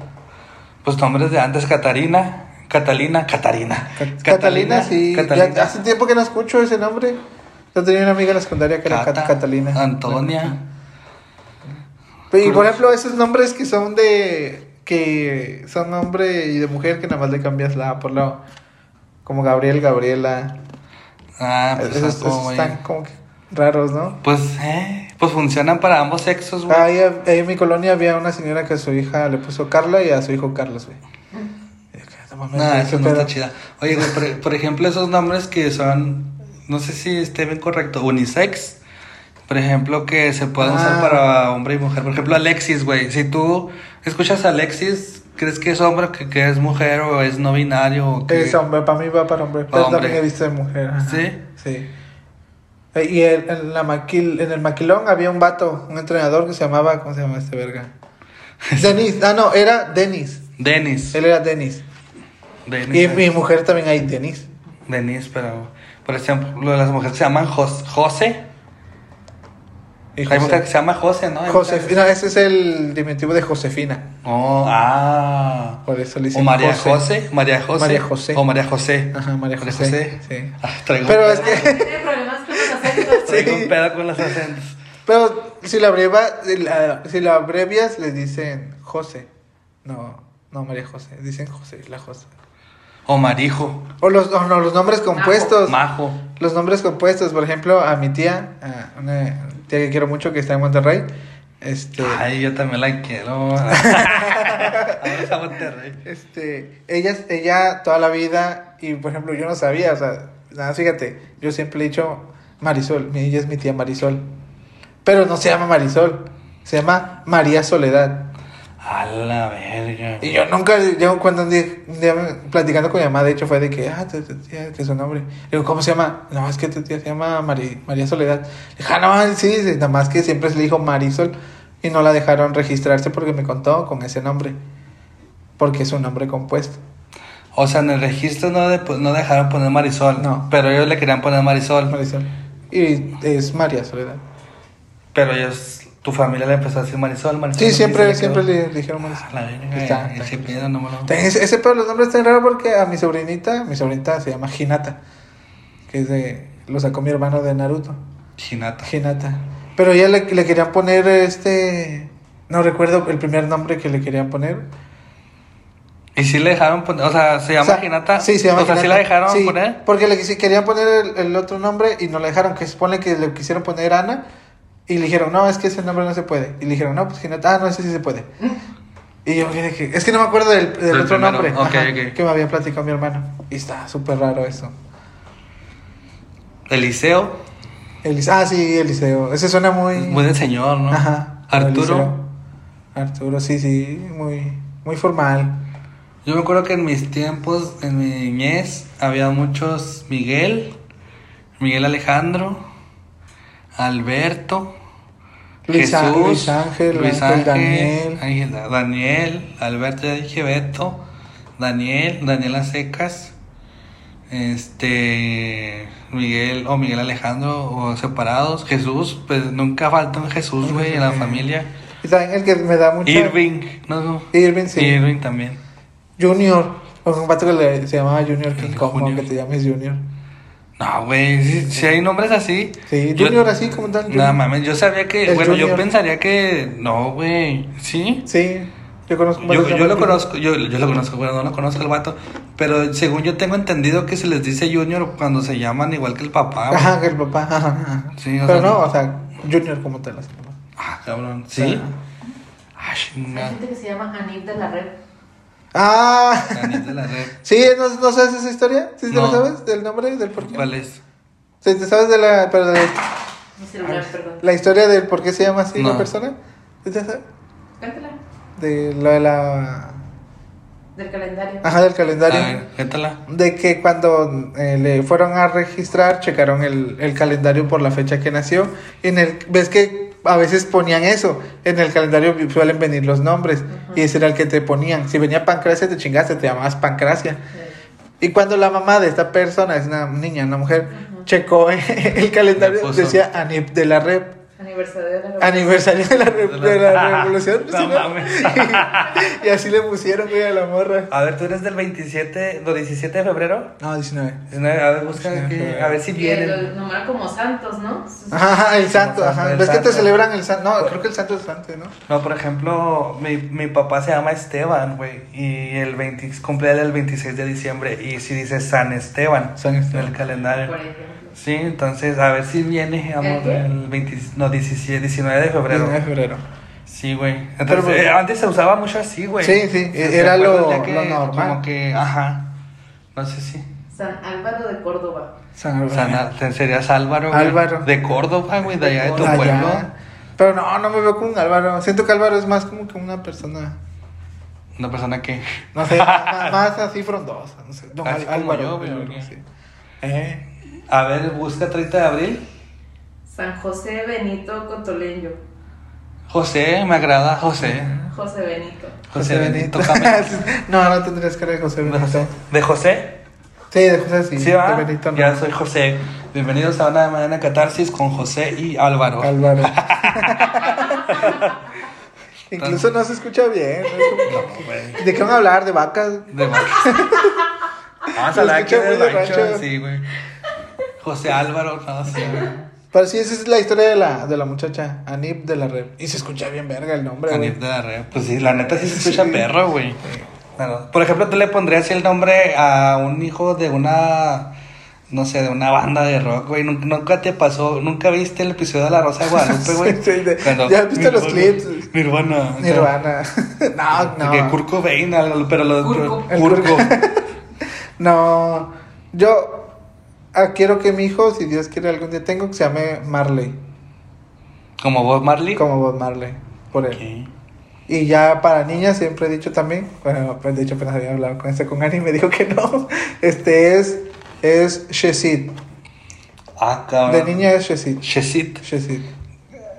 Pues nombres de antes, Catarina. Catalina, Catarina. Cat- Catalina, sí. Catalina. Ya hace tiempo que no escucho ese nombre. Yo tenía una amiga en la secundaria que era Cat- Cata, Catalina. Antonia. Y por ejemplo, esos nombres que son de. que son hombre y de mujer que nada más le cambias la A por la. Como Gabriel, Gabriela. Ah, pues, esos, son como esos muy- están como que raros, ¿no? Pues, eh, pues funcionan para ambos sexos, güey. Ahí, ahí en mi colonia había una señora que a su hija le puso Carla y a su hijo Carlos, güey. Y yo, "No Nah, ¿qué eso no pedo?". está chida. Oye, güey, por, por ejemplo, esos nombres que son, no sé si esté bien correcto, unisex. Por ejemplo, que se pueden usar Ah. para hombre y mujer. Por ejemplo, Alexis, güey. Si tú escuchas a Alexis, ¿crees que es hombre, que, que es mujer o es no binario? O que... Es hombre, para mí va para hombre. Pero Hombre. también he visto de mujer. ajá. ¿Sí? Sí. Eh, Y el- en, la maquil, en el maquilón había un vato, un entrenador que se llamaba, ¿cómo se llama este verga? Denis, ah no, era Denis. Denis. Él era Denis. Denis. Y mi mujer también hay Denis. Denis, pero... Por ejemplo, las mujeres se llaman Jos- José. Y Hay José- que se llaman José, ¿no? Josefina, ese es el diminutivo de Josefina. Oh, ah. Por eso le O dicen María José. María José. María José. O María José. Ajá, María José. Sí. Ah, traigo Pero un es que, Tiene problemas con los acentos. Traigo Sí. un pedo con los acentos. pero si la abreva, si la, si la abrevias, le dicen José. No, no María José, dicen José, la José. O Marijo. O los, o no, los nombres compuestos. Majo. Los nombres compuestos, por ejemplo, a mi tía, a una tía que quiero mucho que está en Monterrey, este, Ay, yo también la quiero. A Monterrey. este, ella, ella toda la vida, y por ejemplo, yo no sabía, o sea, nada, fíjate, yo siempre he dicho Marisol, ella es mi tía Marisol, pero no se llama Marisol, se llama María Soledad. A la verga. Y yo nunca, yo cuando un día, un día platicando con mi mamá, de hecho fue de que, ah, tu, tu tía, que es su nombre. Le digo, ¿cómo se llama? No, es que tu tía se llama Mari- María Soledad. Le dije, ah, no, sí, sí, nada más que siempre se le dijo Marisol y no la dejaron registrarse porque me contó con ese nombre. Porque es un nombre compuesto. O sea, en el registro no, de- no dejaron poner Marisol. No. Pero ellos le querían poner Marisol. Marisol. Y es María Soledad. Pero ellos, tu familia le empezó a decir Marisol, Marisol. Sí, siempre, le siempre le dijeron Marisol. A la verga. Está, ese está. pedo no me lo- Ese, ese pero los nombres están raros porque a mi sobrinita, mi sobrinita se llama Hinata, que es de, lo sacó mi hermano de Naruto. Hinata. Hinata. Pero ya le, le querían poner este. No recuerdo el primer nombre que le querían poner. ¿Y si le dejaron poner? O sea, ¿se llama O sea, Hinata? Sí, se llama O sea, ¿sí la dejaron Sí, poner? Porque le querían poner el, el otro nombre y no la dejaron. Que se supone que le quisieron poner Ana. Y le dijeron, no, es que ese nombre no se puede. Y le dijeron, no, pues que no, ah, no, ese sí se puede. Y yo dije, es que no me acuerdo del, del otro primero, nombre ajá, que me había platicado mi hermano. Y está súper raro eso. Eliseo, Elis- ah, sí, Eliseo. Ese suena muy. muy de señor, ¿no? Ajá. Arturo. Eliseo. Arturo, sí, sí, muy, muy formal. Yo me acuerdo que en mis tiempos, en mi niñez, había muchos Miguel, Miguel Alejandro, Alberto, Luis Jesús, Luis Ángel, Luis Ángel, Daniel. Ángel, Daniel, Alberto, ya dije Beto, Daniel, Daniela Secas, este, Miguel o Miguel Alejandro o separados, Jesús, pues nunca falta un Jesús, güey, en la familia. Y también el que me da mucha. Irving, no, Irving, sí. Irving también. Junior. Un vato que le- se llamaba Junior, que que te llames Junior. No, güey, si, si hay nombres así. Sí, yo- Junior así como tal. No mames, yo sabía que, El bueno, yo pensaría que no, güey, ¿sí? Sí, yo conozco Yo, lo conozco, yo, yo lo conozco, bueno, no lo conozco el vato, pero según yo tengo entendido que se les dice Junior cuando se llaman igual que el papá. güey. Ajá, que el papá. ajá, ajá. Sí, o Pero sea, no, o sea, Junior como tal. así. Ah, cabrón, ¿sí? Hay gente que se llama Anif de la red. Ah, Daniel de la red. sí, ¿no, no sabes esa historia? ¿Sí te No. lo sabes? ¿Del nombre? ¿Del por qué? ¿Cuál es? Sí, ¿te sabes de la, pero de Mi celular, perdón. la historia del por qué se llama así la persona? ¿Sí te sabes? Cántala. De lo de la... Del calendario. Ajá, del A calendario. ver, cuéntala. De que cuando eh, le fueron a registrar, checaron el, el calendario por la fecha que nació. Y en el, ves que a veces ponían eso. En el calendario suelen venir los nombres. Y ese era el que te ponían. Si venía Pancracia, te chingaste, te llamabas Pancracia. Sí. Y cuando la mamá de esta persona, es una niña, una mujer, checó el calendario, decía Anip de la Rep. Aniversario de la red. Aniversario de la, rep- de la revolución. No ¿sí, no? mames. y así le pusieron, güey, a la morra. A ver, tú eres del 27, ¿do 17 de febrero? No, 19. A ver, busca a ver si Que vienen. lo nombran como santos, ¿no? Ajá, el santo, ajá. El ¿Ves que te santo. celebran el santo? No, creo que el santo es antes, ¿no? No, por ejemplo, mi, mi papá se llama Esteban, güey, y el 20, cumple el 26 de diciembre, y si dice San Esteban, San Esteban. en el calendario. Por ejemplo. Sí, entonces, a ver si viene, amor, el 20, no, 17, 19 de febrero. 19 de febrero. Sí, güey. Pero, Entonces, eh, antes se usaba mucho así, güey. Sí, sí, ¿Se era acuerdan lo- que lo normal. Como que, ajá, no sé si. San Álvaro de Córdoba. San San, te- serías Álvaro. güey, Álvaro. De Córdoba, güey, de allá de tu Allá. pueblo. Pero no, no me veo como un Álvaro. Siento que Álvaro es más como que una persona, Una persona que. no sé, más, más así frondosa. No sé. No, Así Al- como Álvaro. yo, güey, Álvaro, sí. Eh. A ver, busca 30 de abril. San José Benito Cotoleño. José, me agrada José. José Benito. José Benito Camelo. no, no tendrías cara de José ¿De Benito. José? ¿De José? Sí, de José sí. Sí, va. de Benito no. Ya soy José. Bienvenidos a una mañana catarsis con José y Álvaro. Álvaro. Incluso no se escucha bien. ¿no? No, güey. ¿De qué van a hablar? ¿De vacas? De Vamos a hablar de de rancho. rancho. Sí, güey. José Álvaro, no, güey. Pero sí, esa es la historia de la, de la muchacha, Anip de la Red. Y se escucha bien verga el nombre, güey. Anif de la red. Pues sí, la neta sí se escucha Sí. perro, güey. Claro. Por ejemplo, tú le pondrías el nombre a un hijo de una, no sé, de una banda de rock, güey. Nunca, nunca te pasó, nunca viste el episodio de La Rosa de Guadalupe, güey. Sí, sí, de- Cuando- ya viste los Nirvana, clips. Nirvana. Nirvana. no, Que no. Kurt Cobain, algo, pero los... Kurko. El Kurko. No. Yo ah, quiero que mi hijo, si Dios quiere algún día tengo, que se llame Marley. Como Bob Marley. Como Bob Marley. Por él. Y ya para niñas siempre he dicho también, bueno, pues de hecho apenas había hablado con este con Ani y me dijo que no. Este es es Shesid. Ah, cabrón. De niña es Shesid. Shesit. Shesid.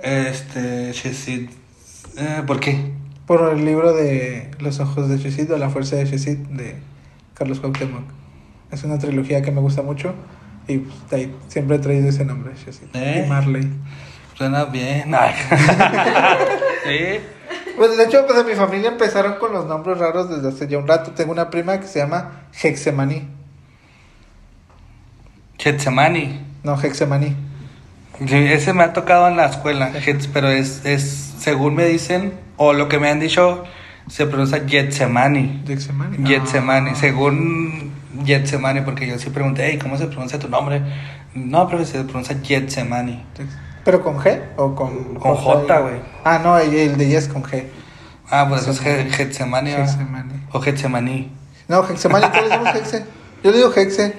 Este, Shesit. Eh, ¿Por qué? Por el libro de Los ojos de Shesid o La fuerza de Shesid de Carlos Cuauhtémoc. Es una trilogía que me gusta mucho y pues, de ahí siempre he traído ese nombre. Eh. Y Marley. Suena bien. Ay. sí. Pues de hecho, pues en mi familia empezaron con los nombres raros desde hace ya un rato. Tengo una prima que se llama Hexemaní. Getsemani. No, Hexemaní. Sí, ese me ha tocado en la escuela, pero es, es, según me dicen, o lo que me han dicho, se pronuncia Getsemani. Hexemaní. Getsemani, Ah. según Getsemani, porque yo sí pregunté, hey, ¿cómo se pronuncia tu nombre? No, profe, se pronuncia Getsemani. Hex- ¿Pero con G o con Con J, güey. Ah, no, el, el de ella es con G. Ah, pues eso es Ge- Getsemani. ¿verdad? Getsemani. O Getsemaní. No, Hexemani, ¿qué le decimos Hexe? Yo le digo Hexe,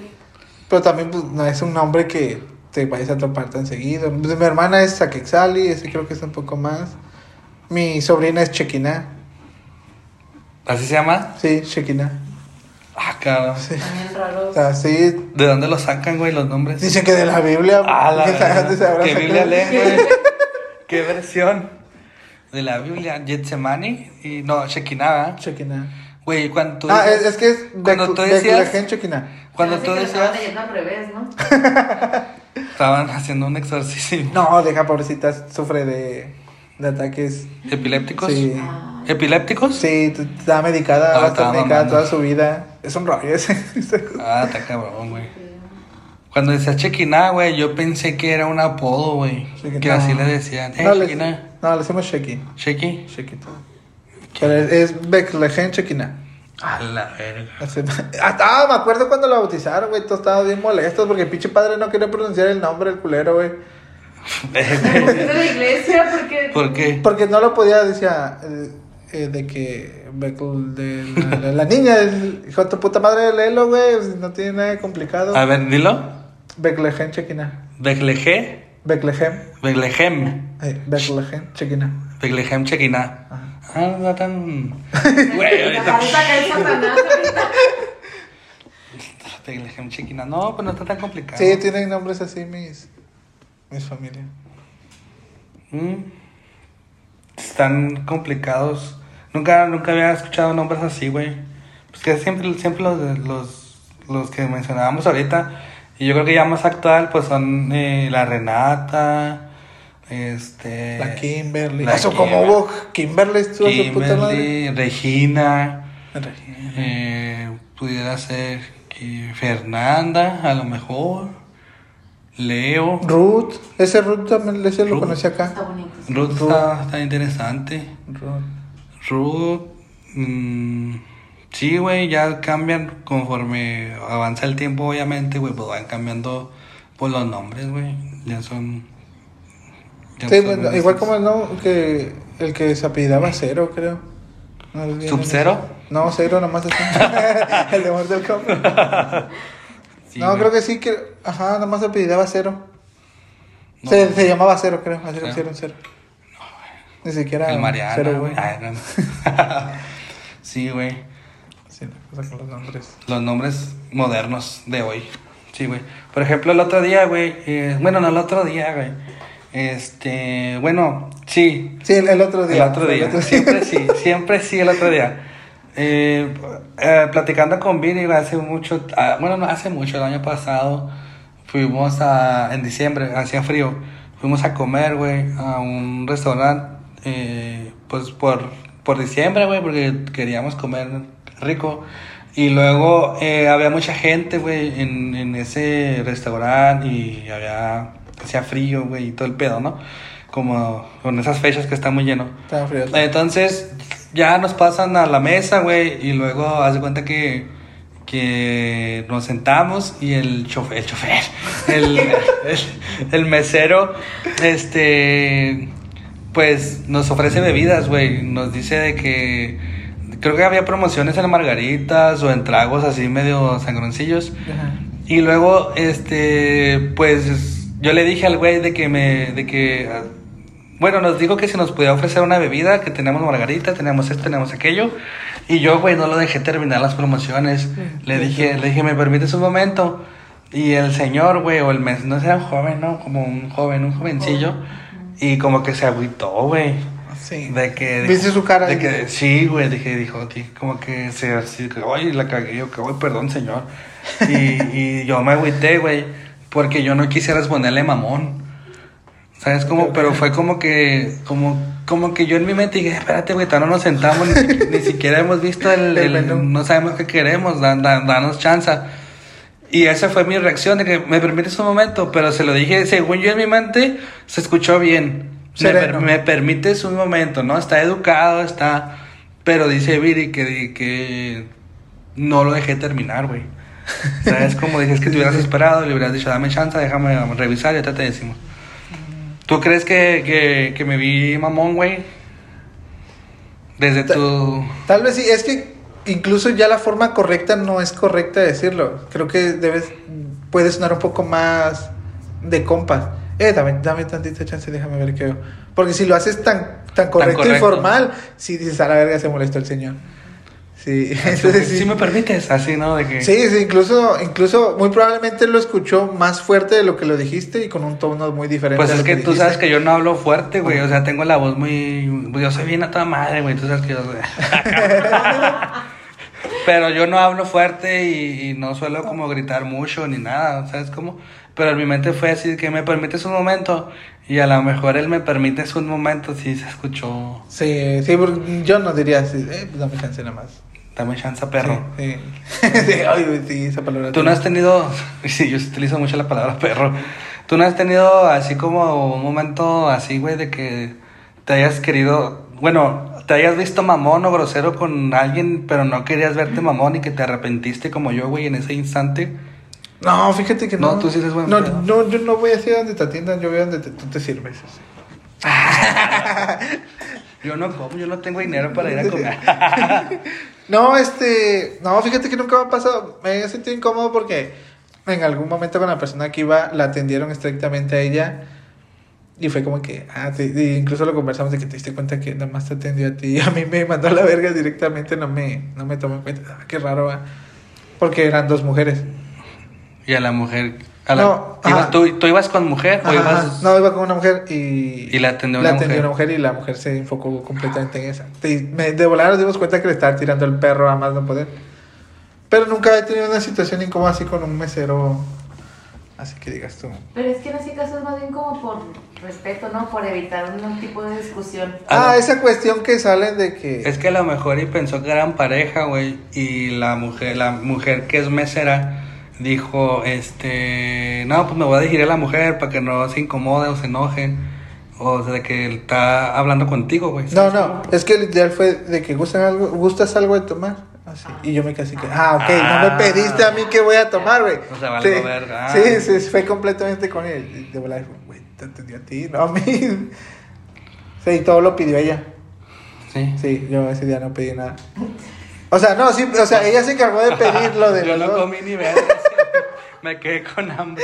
pero también pues, no es un nombre que te vayas a topar tan seguido. Pues, mi hermana es Saquexali, ese creo que es un poco más. Mi sobrina es Chequina. ¿Así se llama? Sí, Chequina. Ah, cabrón. Sí. También O raros. sea, sí. ¿De dónde lo sacan, güey, los nombres? Dicen que de la Biblia. Ah, la ¿quién sabe dónde se habrá ¿Qué sacado? Biblia leen, güey? ¿Qué versión? De la Biblia, Getsemani y no, Shekinah. Chequina. Güey, cuando tú Ah, es, decías- es que es cuando tú decías- cuando tú que lo estaban decías leyendo al revés, ¿no? estaban haciendo un exorcismo. No, deja, pobrecita, sufre de, de ataques. ¿Epilépticos? Sí. Ah. ¿Epilépticos? Sí, está medicada, Ah, va a estar estaba medicada mamando. toda su vida. Es un rollo ese. Ah, está cabrón, güey. Cuando decía Chequina, güey, yo pensé que era un apodo, güey. Que así le decían. Eh, no, le, Shekinah. no, le decimos Sheki. Sheki. Shekito. Pero es, es Beclejen Chequina. A la verga. Ah, me acuerdo cuando lo bautizaron, güey. Todos estaban bien molestos porque el pinche padre no quería pronunciar el nombre del culero, güey. de la iglesia porque ¿Por qué? Porque no lo podía, decía, eh, eh, de que de la, la- la niña, el hijo de tu puta madre, léelo, güey. No tiene nada de complicado. A ver, dilo. Beclejen Chequina. Begleje. Beclejem. Beglehem. Eh, Beclejen Chequina. Chequina. Ajá. Ah, no está tan. Güey, ahorita. Beglehem Chequina. No, pues no está tan complicado. Sí, tienen nombres así mis, mis familias. Mm. Están complicados. Nunca, nunca había escuchado nombres así, güey. Pues que siempre, siempre los, los, los que mencionábamos ahorita. Y yo creo que ya más actual, pues son eh, la Renata, este... La Kimberly. la Eso como hubo Kimberly, su su puta madre. Regina, Regina. eh, pudiera ser que Fernanda, a lo mejor, Leo, Ruth. Ese Ruth también ese lo Ruth. conocí acá. Está bonito. sí. Ruth está, está interesante. Ruth. Ruth, mm, sí, güey, ya cambian conforme avanza el tiempo, obviamente, güey, pues van cambiando por los nombres, güey, ya son... ya Sí, son bueno, igual como el, no, que el que se apellidaba Cero, creo. No, ¿Sub-Zero? No, Cero nomás el de Mortal Kombat. Sí, no, güey. creo que sí que... Ajá, nomás se apellidaba Cero. No. Se, se llamaba Cero, creo. Así ¿Cero? Cero. Ni siquiera El Mariana, Cero, güey. Ay, no. sí, güey. Sí, la cosa con los nombres. Los nombres modernos de hoy. Sí, güey. Por ejemplo, el otro día, güey. eh, bueno, no el otro día, güey. Este. Bueno, sí. Sí, el, el otro día. El otro día. otro Siempre sí. Siempre sí, el otro día. Eh, eh, platicando con Vini hace mucho. ah, bueno, no hace mucho, el año pasado. Fuimos a. En diciembre, hacía frío. Fuimos a comer, güey, a un restaurante. Eh, pues por, por diciembre, güey, porque queríamos comer rico. Y luego eh, había mucha gente, güey, en, en ese restaurante y había, hacía frío, güey, y todo el pedo, ¿no? Como con esas fechas que está muy lleno. Estaba frío. Entonces, ya nos pasan a la mesa, güey, y luego haz de cuenta que, que nos sentamos y el chofer, el chofer, el, el, el mesero, este, pues nos ofrece bebidas, güey, nos dice de que creo que había promociones en margaritas o en tragos así medio sangroncillos. Ajá. Y luego, este, pues yo le dije al güey de que me, de que, ah, bueno, nos dijo que si nos podía ofrecer una bebida, que tenemos margarita, tenemos esto, tenemos aquello. Y yo, güey, no lo dejé terminar las promociones. Le dije, le dije, ¿me permites un momento? Y el señor, güey, o el mes, no era un joven, ¿no? Como un joven, un jovencillo. Y como que se agüitó, güey. Sí. De que. ¿Viste su cara? De que, sí, güey, dije, dijo, di- como que se así, que, ay, la cagué, yo que, ay, perdón, señor. Y, y yo me agüité, güey, porque yo no quise responderle mamón. ¿Sabes cómo? Pero fue como que, como, como que yo en mi mente dije, espérate, güey, todavía no nos sentamos, ni, ni siquiera hemos visto el, El el- menú. no sabemos qué queremos, dan- dan- danos chance. Y esa fue mi reacción de que me permites un momento, pero se lo dije, según yo en mi mente, se escuchó bien. Me, per- me permites un momento, ¿no? Está educado, está... Pero dice Viri que, que no lo dejé terminar, güey. ¿Sabes? Como dije, es que te hubieras esperado, le hubieras dicho, dame chance, déjame revisar y ahorita te decimos. ¿Tú crees que, que, que me vi mamón, güey? Desde Ta- tu... Tal vez sí, es que incluso ya la forma correcta no es correcta de decirlo. Creo que debes, puede sonar un poco más de compas. Eh, dame, dame tantita chance, déjame ver qué veo. Porque si lo haces tan, tan correcto, y correcto. formal, sí dices, a la verga se molestó el señor. Sí, entonces Si sí. me permites, así, ¿no? De que... Sí, sí, incluso, incluso muy probablemente lo escuchó más fuerte de lo que lo dijiste y con un tono muy diferente. Pues es lo que tú sabes que yo no hablo fuerte, güey. O sea, tengo la voz muy. Yo soy bien a toda madre, güey. Tú sabes que yo. Pero yo no hablo fuerte y, y no suelo como gritar mucho ni nada, ¿sabes cómo? Pero en mi mente fue así: que me permites un momento. Y a lo mejor él me permite un momento, sí se escuchó. Sí, sí, porque yo no diría así, eh, pues dame chance nada más. Dame chance, perro. Sí, sí. Sí, ay, sí, esa palabra. Tú no has tenido, sí, yo utilizo mucho la palabra perro. Tú no has tenido así como un momento así, güey, de que te hayas querido, bueno, te hayas visto mamón o grosero con alguien, pero no querías verte mamón y que te arrepentiste como yo, güey, en ese instante. No, fíjate que no. No, tú sí eres buen no, pedo. no, yo no voy a donde te atiendan, yo voy a donde te- tú te sirves. Yo no como, yo no tengo dinero para ir a comer. No, este, no, fíjate que nunca me ha pasado, me he sentido incómodo porque en algún momento con la persona que iba la atendieron estrictamente a ella y fue como que, ah, te- incluso lo conversamos de que te diste cuenta que nada más te atendió a ti y a mí me mandó a la verga directamente, no me, no me tomó en cuenta, Ah, qué raro, va. porque eran dos mujeres. y a la mujer, a la- No. ¿tú, ¿tú ibas con mujer o Ajá, ibas...? No, iba con una mujer y... Y la atendió la una atendió mujer. una mujer y la mujer se enfocó completamente en esa. Y me, de volada nos dimos cuenta que le estaba tirando el perro a más no poder. Pero nunca he tenido una situación incómoda así con un mesero. Así que digas tú. Pero es que en ese caso es más bien como por respeto, ¿no? Por evitar un tipo de discusión. Ah, no. esa cuestión que sale de que... Es que a lo mejor y pensó que eran pareja, güey, y la mujer, la mujer que es mesera dijo, este, no, pues me voy a dirigir a la mujer para que no se incomode o se enojen, o sea, de que él está hablando contigo, güey. No, no, es que el ideal fue de que gustan algo, gustas algo de tomar. Así. Y yo me quedé así que, ah, ok, no Ah. me pediste a mí que voy a tomar, güey. O sea, valió sí, verga. sí, sí, fue completamente con él. Y de dijo, güey, te atendió a ti, no a mí. Sí, y todo lo pidió ella. Sí. Sí, yo ese día no pedí nada. O sea, no, sí, o sea, ella se encargó de pedir lo de Yo los no dos. comí ni verga, me quedé con hambre.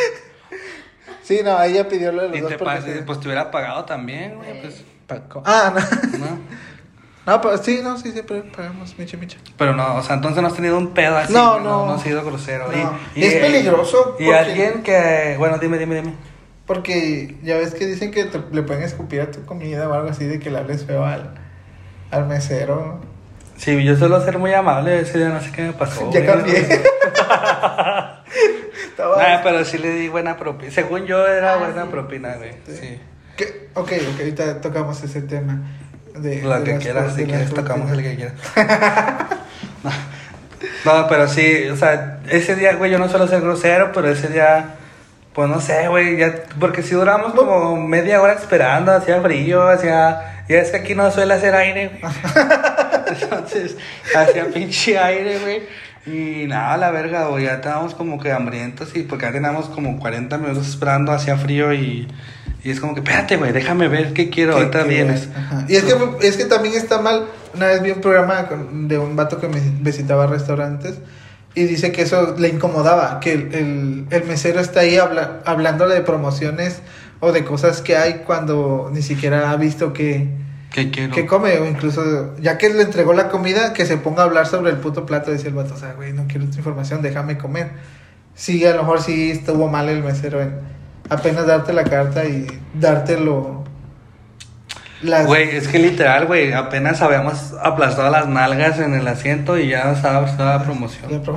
Sí, no, ella pidió lo de los Y dos te porque pues te hubiera pagado también, güey, pues, Ah, no. ¿no? No, pero sí, no, sí, siempre pagamos micha micha. Pero no, o sea, entonces no has tenido un pedo así. No, no. No has sido grosero. No. Y, Es peligroso Y porque- alguien que, bueno, dime, dime, dime. Porque ya ves que dicen que te- le pueden escupir a tu comida o algo así de que le hables feo al, al mesero. Sí, yo suelo ser muy amable, ese día no sé qué me pasó. ya cambié. Nah, pero sí le di buena propina. Según yo era Ah, buena sí. propina, güey. Sí. ¿Qué? Ok, ok, ahorita tocamos ese tema. De, Lo de que las- quieras, si quieres tocamos el que quieras. no. No, pero sí, o sea, ese día, güey, yo no suelo ser grosero, pero ese día, pues no sé, güey, ya, porque si duramos como media hora esperando, hacía frío, hacía, ya es que aquí no suele hacer aire, güey. Entonces, hacía pinche aire, güey. Y nada, la verga, güey, ya estábamos como que hambrientos y porque ya teníamos como 40 minutos esperando, hacía frío y, y es como que, espérate, güey, déjame ver qué quiero, Que- ahorita vienes. Y es que, es que también está mal. Una vez vi un programa de un vato que me visitaba restaurantes y dice que eso le incomodaba, que el, el, el mesero está ahí habla, hablándole de promociones o de cosas que hay cuando ni siquiera ha visto que, ¿Qué quiero? que come o incluso ya que le entregó la comida que se ponga a hablar sobre el puto plato decía el vato, o sea, güey, no quiero esta información, déjame comer. Sí, a lo mejor sí estuvo mal el mesero en apenas darte la carta y dártelo las Güey, es que literal, güey, apenas habíamos aplastado las nalgas en el asiento y ya estaba promoción. La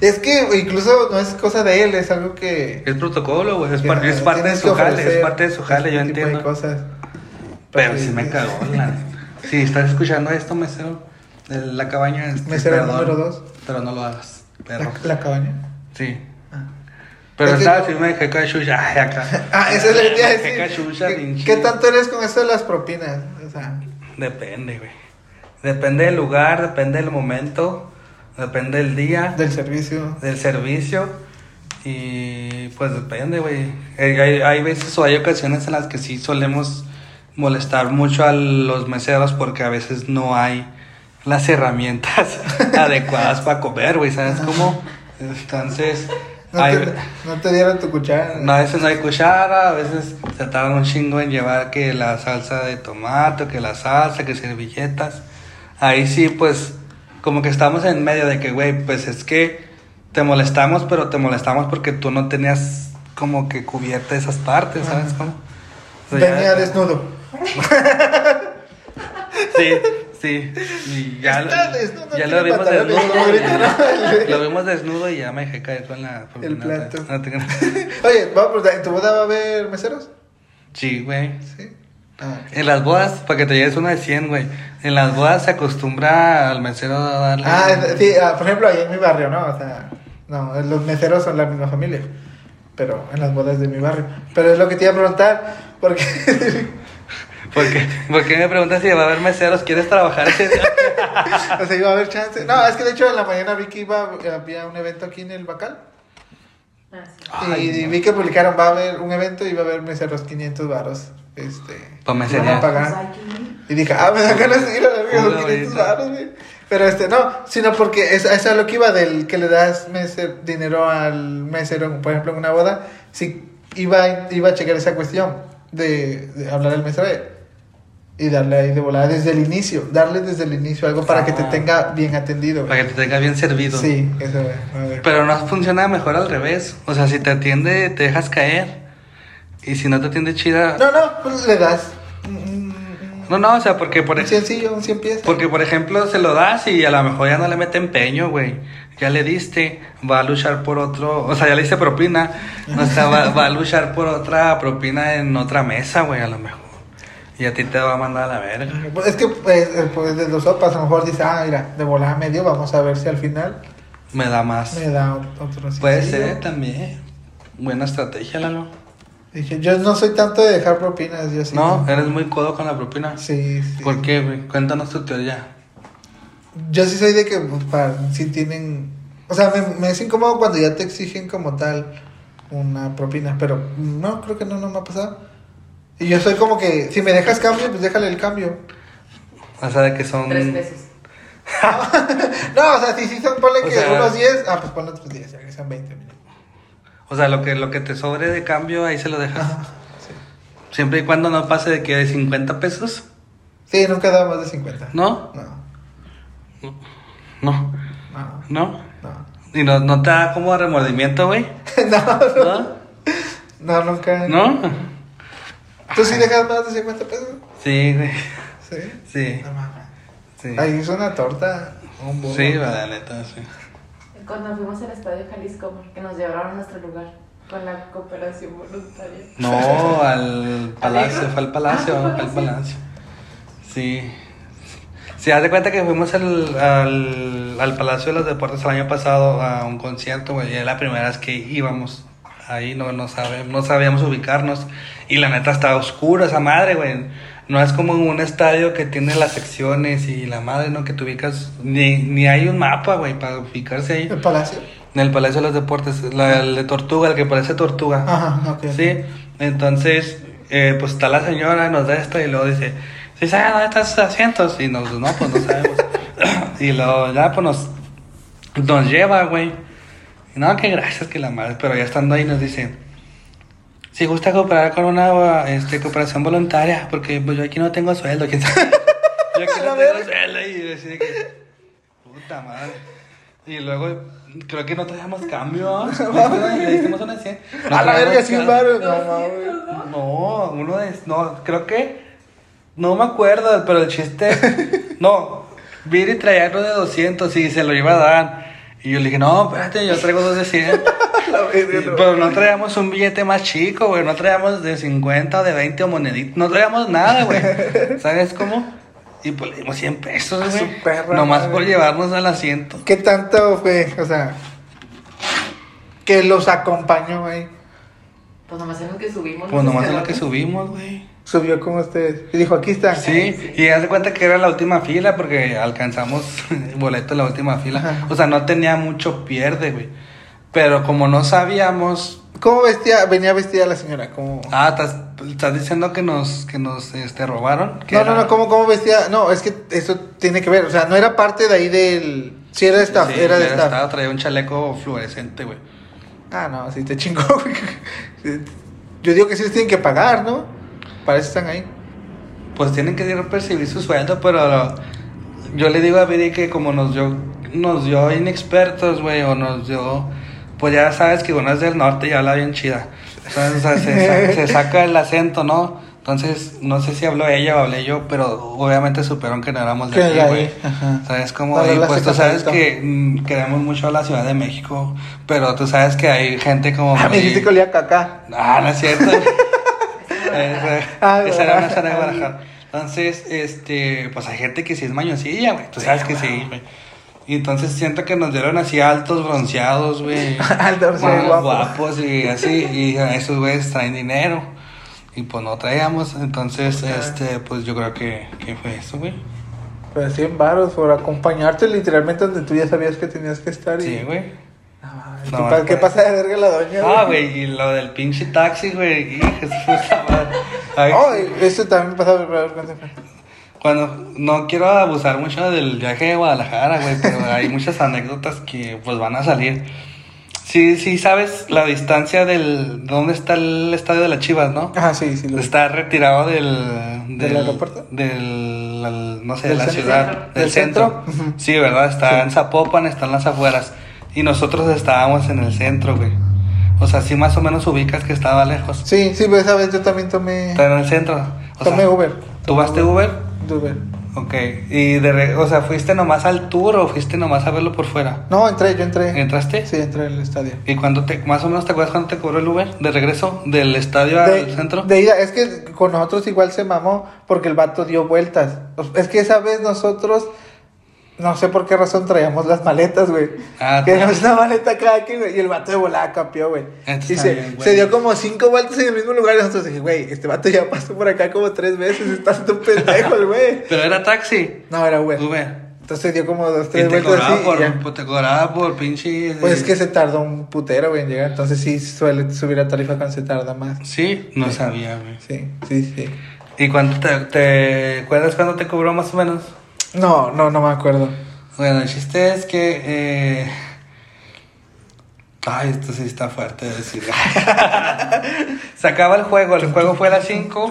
es que incluso no es cosa de él, es algo que... Es protocolo, güey, es, que par- es parte de su jale, es parte de su jale, yo de entiendo. cosas. Pero sí me cagó, la Si estás escuchando esto, mesero, la cabaña, este, Mesero número dos. Pero no lo hagas, perro. La, la cabaña. Sí. Pero Es estaba yo- así, me dejé cachucha, ay, acá. Ah, decir. dejé cachucha, ¿Qué, pinche. qué tanto eres con eso de las propinas? O sea, Depende, güey. Depende del lugar, depende del momento, depende del día. del servicio. del servicio. Y pues depende, güey. Eh, Hay, hay veces o hay ocasiones en las que sí solemos molestar mucho a los meseros porque a veces no hay las herramientas adecuadas para comer, güey, ¿sabes cómo? Entonces, No te, no te dieron tu cuchara. no, a veces no hay cuchara, a veces se tardan un chingo en llevar que la salsa de tomate, que la salsa, que servilletas. Ahí sí, pues, como que estamos en medio de que, güey, pues es que te molestamos, pero te molestamos porque tú no tenías como que cubierta esas partes, ¿sabes cómo? O sea, ya- Venía desnudo. Sí, sí. Y ya, lo- Está desnudo, ya lo vimos desnudo. y- Lo vimos desnudo y ya me dejé caer con la... El no, plato. no te. Oye, vamos a preguntar, ¿en tu boda va a haber meseros? Sí, güey. Sí. Ah. En las bodas, para que te lleves una de 100, güey. En las bodas se acostumbra al mesero a darle. Ah, sí, ah, por ejemplo, ahí en mi barrio, ¿no? O sea, no, los meseros son la misma familia. Pero en las bodas de mi barrio. Pero es lo que te iba a preguntar, porque ¿Por qué? ¿Por qué me preguntas si va a haber meseros? ¿Quieres trabajar ese día? o sea, iba a haber chance. No, es que de hecho en la mañana vi que iba, había un evento aquí en el Bacal. Ah, sí. Ay, y no. vi que publicaron, va a haber un evento y va a haber meseros 500 varos. Este, Pues pagar. que ir. Y dije, ah, me da ganas de ir a la verga, son Pura 500 ahorita. baros, güey. Pero este, no, sino porque es, es a lo que iba del que le das meser- dinero al mesero, por ejemplo, en una boda. Si iba, iba a checar esa cuestión de, de hablar al mesero y darle ahí de volada desde el inicio, darle desde el inicio algo para que te Ah. tenga bien atendido. Para que te tenga bien servido. Sí, eso, ver. Pero no funciona mejor al revés. O sea, si te atiende, te dejas caer. Y si no te atiende chida. No, no, pues le das No, no, o sea, porque por ejemplo. sencillo, un 100 piezas. Porque, por ejemplo, se lo das y a lo mejor ya no le mete empeño, güey. Ya le diste, va a luchar por otro, o sea, ya le diste propina, o sea, va, va a luchar por otra propina en otra mesa, güey, a lo mejor. Y a ti te va a mandar a la verga. Pues es que pues, de los sopas a lo mejor dice, ah, mira, de volada medio, vamos a ver si al final Me da más. me da otro Puede ser también. Buena estrategia, Lalo. Dije, yo no soy tanto de dejar propinas, yo sí. No, eres muy codo con la propina. Sí, sí. ¿Por qué, güey? Cuéntanos tu teoría. Yo sí soy de que, pues, para, si tienen... O sea, me, me es incómodo cuando ya te exigen como tal una propina, pero no, creo que no, no me ha pasado. Y yo soy como que, si me dejas cambio, pues déjale el cambio. O sea, de que son... Tres pesos. No, o sea, si sí son, ponle O que sea- unos 10, ah, pues ponle otros 10, ya que sean 20. mira. O sea, lo que, lo que te sobre de cambio, ahí se lo dejas. Ajá, sí. Siempre y cuando no pase de que de 50 pesos, Sí, nunca dado más de 50. ¿no? No, No. no, ¿No? no. ¿Y no, no te da como remordimiento, güey? no, no, ¿No? no, nunca. ¿No? ¿Tú sí dejas más de 50 pesos? Sí, güey. Sí. Sí. No mames. Sí. Ahí es una torta. Un. Sí, la neta, sí. Cuando fuimos al Estadio Jalisco, que nos llevaron a nuestro lugar con la cooperación voluntaria. No, al palacio, fue al palacio, Ah, fue al al palacio. Sí. Sí, haz de cuenta que fuimos al, al, al Palacio de los Deportes el año pasado a un concierto, güey. y Era la primera vez que íbamos. Ahí no, no, sabe, no sabíamos ubicarnos. Y la neta estaba oscuro esa madre, güey. No es como en un estadio que tiene las secciones y la madre, ¿no? Que te ubicas. Ni, ni hay un mapa, güey, para ubicarse ahí. El palacio. En el Palacio de los Deportes. La, el de Tortuga, el que parece Tortuga. Ajá, ok. Sí, entonces, eh, pues está la señora nos da esto y luego dice, ¿sí saben dónde están sus asientos? Y nos, no, pues no sabemos. y luego ya, pues nos, nos lleva, güey. No, que gracias, que la madre, pero ya estando ahí nos dice, si gusta cooperar con una este, cooperación voluntaria, porque pues yo aquí no tengo sueldo, quién sabe. yo aquí no tengo sueldo y que, puta madre. Y luego, creo que no traíamos cambio, ¿no? Le hicimos una 100. No A la verga, sin cambio. baros. No, mames. No, uno de. No, creo que. No me acuerdo, pero el chiste. No, Viri traía uno de 200 y se lo iba a dar. Y yo le dije, no, espérate, yo traigo dos de 100. La verga, Y- no. pero no traíamos un billete más chico, güey. No traíamos de 50 o de 20 o moneditas. No traíamos nada, güey. ¿Sabes cómo? Y pues le dimos 100 pesos, güey. Nomás madre. por llevarnos al asiento. ¿Qué tanto fue? O sea, que los acompañó ahí. Pues nomás en lo que subimos. Pues nomás en lo que subimos, güey. Subió con ustedes. Y dijo, aquí está. Sí, y haz de cuenta que era la última fila porque alcanzamos boleto en la última fila. Ajá. O sea, no tenía mucho pierde, güey. Pero como no sabíamos. ¿Cómo vestía, venía vestida la señora? ¿Cómo... Ah, ¿estás, estás diciendo que nos, que nos este, robaron? ¿Que No, no, era- no, ¿cómo, ¿cómo vestía? No, es que eso tiene que ver, o sea, no era parte de ahí del... Sí, era de staff, Sí, era de staff. staff, traía un chaleco fluorescente, güey. Ah, no, sí te chingó, güey. Yo digo que sí les tienen que pagar, ¿no? Para eso están ahí. Pues tienen que percibir su sueldo, pero yo le digo a Viri que como nos dio, nos dio inexpertos, güey, o nos dio, pues ya sabes que una es del norte y habla bien chida. Entonces, o sea, se, se saca el acento, ¿no? Entonces, no sé si habló ella o hablé yo, pero obviamente supieron que no éramos de aquí, güey. ajá. ¿Sabes cómo? Y pues tú sabes que mm, queremos mucho a la Ciudad de México, pero tú sabes que hay gente como... Ah, me dijiste que olía caca. Ah, no es cierto. esa Ah, esa era una zona de Guadalajara. Entonces, este, pues hay gente que sí es mañosilla, güey. Tú sabes que sí, güey. Y entonces siento que nos dieron así altos, bronceados, güey. Altos, guapos. guapos y así. Y esos güeyes traen dinero. Y pues no traíamos. Entonces, este, pues yo creo que, que fue eso, güey. Pero 100 varos por acompañarte literalmente donde tú ya sabías que tenías que estar. Sí, güey. No, ¿qué, pues. pasa de verga la doña? Ah, güey, y lo del pinche taxi, güey. Hijo de Ay, eso también pasaba. a ver, cuéntame. Cuando no quiero abusar mucho del viaje de Guadalajara, güey, pero hay muchas anécdotas que pues van a salir. Sí, sí, sabes la distancia del dónde está el estadio de las Chivas, ¿no? Ah, sí, sí. Lo... Está retirado del ¿Del aeropuerto? Del al- no sé, de ¿Del la centro? ciudad, ¿Del del centro. Sí, ¿verdad? Está Sí. en Zapopan, está en las afueras y nosotros estábamos en el centro, güey. O sea, sí más o menos ubicas que estaba lejos. Sí, sí, pues esa vez yo también tomé. Está en el centro. O Tomé sea, Uber. ¿Tú vas de Uber? De Uber. Ok, y de re- o sea, ¿fuiste nomás al tour o fuiste nomás a verlo por fuera? No, entré, yo entré. ¿Entraste? Sí, entré al estadio. ¿Y cuando te, más o menos te acuerdas cuando te cobró el Uber de regreso del estadio al centro? de ida, es que con nosotros igual se mamó porque el vato dio vueltas. Es que esa vez nosotros, no sé por qué razón traíamos las maletas, güey. Ah, Teníamos una maleta cada quien, güey, y el vato de volada campeó, güey. Y se, bien, güey. se dio como cinco vueltas en el mismo lugar y nosotros dije, güey, este vato ya pasó por acá como tres veces, está un pendejo güey. Pero era taxi. No, era Uber. Uber. Entonces dio como dos, Y tres te vueltas y por, ya. pues, te cobraba por pinche... Pues es que se tardó un putero, güey, en llegar. Entonces sí suele subir la tarifa cuando se tarda más. Sí, no sabía, güey. Sí, sí, sí. ¿Y cuánto te, te acuerdas cuándo te cobró más o menos? No, no, no me acuerdo. Bueno, el chiste es que... eh, Ay, esto sí está fuerte de decir. Se acaba el juego, el juego fue a las 5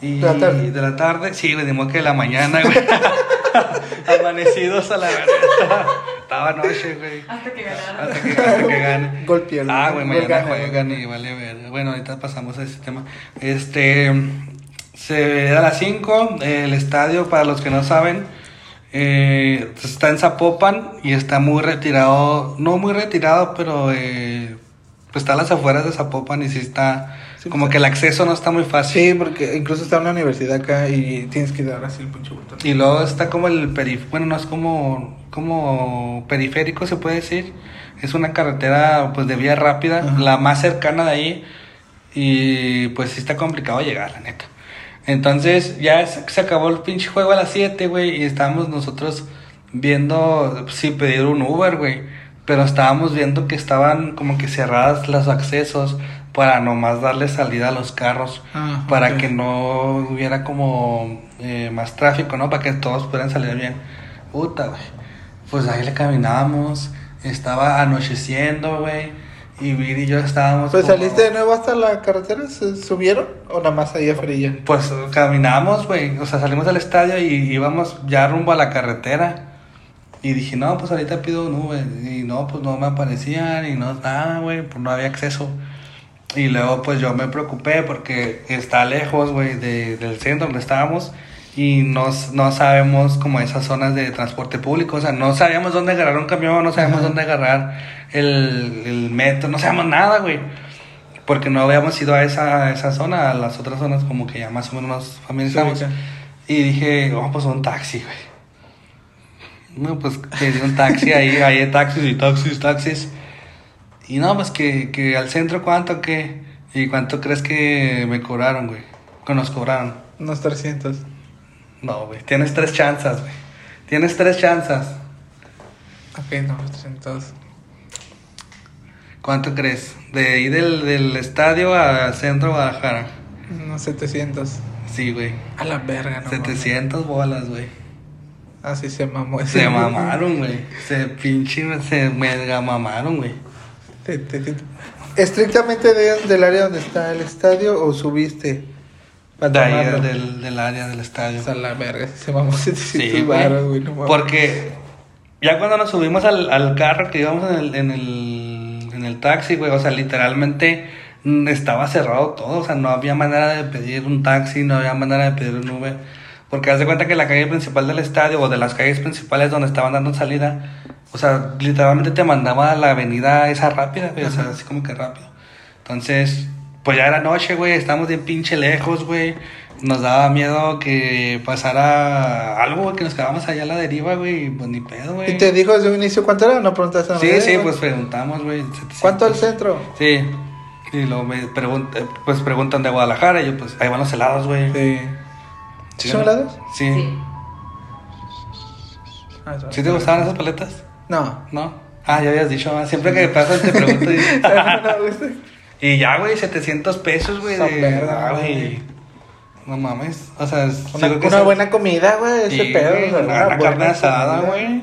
y De la tarde. de la tarde, sí, le dimos que de la mañana, güey. Amanecidos a la verdad. Estaba, noche, güey. Hasta que ganaron. Hasta que, hasta que gane. Gol pierde. Ah, güey, mañana gana, juegan y vale ver. Bueno, ahorita pasamos a ese tema. Este, se da a las 5, el estadio, para los que no saben, eh, está en Zapopan y está muy retirado, no muy retirado, pero eh, pues está a las afueras de Zapopan y sí está, Sí, como pues, que el acceso no está muy fácil. Sí, porque incluso está una universidad acá y tienes que dar así el pinche botón. Y luego está como el perif, bueno, no es como, como periférico se puede decir. Es una carretera pues de vía rápida, Ajá. la más cercana de ahí. Y pues sí está complicado llegar, la neta. Entonces ya se, acabó el pinche juego a las 7, güey. Y estábamos nosotros viendo si pedir un Uber, güey. Pero estábamos viendo que estaban como que cerradas los accesos para nomás darle salida a los carros Ah, para que no hubiera como eh, más tráfico, ¿no? Para que todos pudieran salir bien. Puta, güey. Pues ahí le caminábamos, estaba anocheciendo, güey. Y Viri y yo estábamos. Pues como- saliste de nuevo hasta la carretera, ¿se subieron? ¿O nada más ahí a Frilla? Pues caminamos, güey. O sea, salimos del estadio y íbamos ya rumbo a la carretera. Y dije, no, pues ahorita pido un Uber. Y no, pues no me aparecían y no nada, güey. Pues no había acceso. Y luego, pues yo me preocupé porque está lejos, güey, de- del centro donde estábamos. Y no, no sabemos como esas zonas de transporte público. O sea, no sabíamos dónde agarrar un camión, no sabíamos Ajá. dónde agarrar el, el metro, no sabíamos nada, güey. Porque no habíamos ido a esa, a esa zona, a las otras zonas como que ya más o menos nos familiarizamos. Sí, y dije, vamos pues un taxi, güey. No, pues pedí un taxi ahí, ahí hay taxis y taxis, taxis. Y no, pues que, que al centro cuánto, ¿qué? ¿Y cuánto crees que me cobraron, güey? Que nos cobraron. Unos 300. No, güey, tienes tres chances, güey. Tienes tres chances. Ok, no, 300. ¿Cuánto crees? De ahí del, del estadio a Centro Guadalajara. Unos 700. Sí, güey. A la verga, no 700 bolas, güey. Así se mamó ese. Se mamaron, güey. Se pinche, se mega mamaron, güey. Te- te- te- ¿Estrictamente de- del área donde está el estadio o subiste? De ahí, del, del área del estadio. O sea, la verga, se mamó 700 Sí, güey. No. Porque ya cuando nos subimos al, al carro que íbamos en el, en el, en el taxi, güey, o sea, literalmente estaba cerrado todo, o sea, no había manera de pedir un taxi, no había manera de pedir un Uber. Porque haz de cuenta que la calle principal del estadio o de las calles principales donde estaban dando salida, o sea, literalmente te mandaba a la avenida esa rápida, güey, o sea, así como que rápido. Entonces, pues ya era noche, güey, estábamos bien pinche lejos, güey. Nos daba miedo que pasara algo, güey, que nos quedáramos allá a la deriva, güey, pues ni pedo, güey. ¿Y te dijo desde un inicio cuánto era o no preguntaste nada? Sí, sí, pues preguntamos, güey. 700. ¿Cuánto al centro? Sí. Y luego me preguntan, pues preguntan de Guadalajara y yo, pues, ahí van los helados, güey. Sí. ¿Sí son helados? Sí. Sí. Ah. ¿Sí te gustaban esas paletas? No. ¿No? Ah, ya habías dicho, ah, siempre que pasas te pregunto. y, no. Y ya, güey, 700 pesos, güey. Esa de- verga, ah, güey. No mames. O sea, es- Una, una buena comida, güey, ese Sí, pedo. güey, una, una una buena carne asada, güey.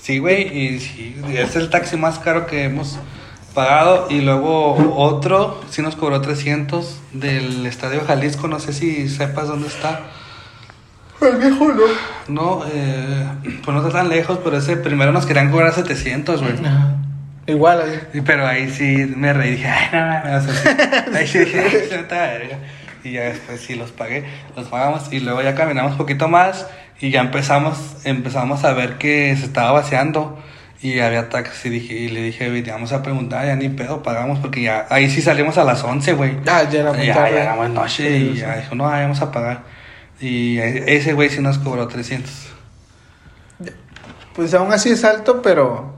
Sí, güey, y sí, es el taxi más caro que hemos pagado. Y luego otro, sí nos cobró 300 del Estadio Jalisco, no sé si sepas dónde está. El viejo, ¿no? No, eh, pues no está tan lejos, pero ese primero nos querían cobrar 700, güey. Ajá. Igual, ahí. Pero ahí sí me reí, dije, ay, no, no, o sea, sí. Ahí sí dije, "Ay, se me está verga". Y ya después sí los pagué, los pagamos y luego ya caminamos un poquito más y ya empezamos, empezamos a ver que se estaba vaciando y había taxi y, dije, y le dije, "Güey, te vamos a preguntar, ya ni pedo, pagamos porque ya, ahí sí salimos a las 11, güey. Ah, ya era muy Ya, tarde. ya era muy noche Sí, y sí. ya dijo, no, ahí vamos a pagar. Y ese güey sí nos cobró 300. Pues aún así es alto, pero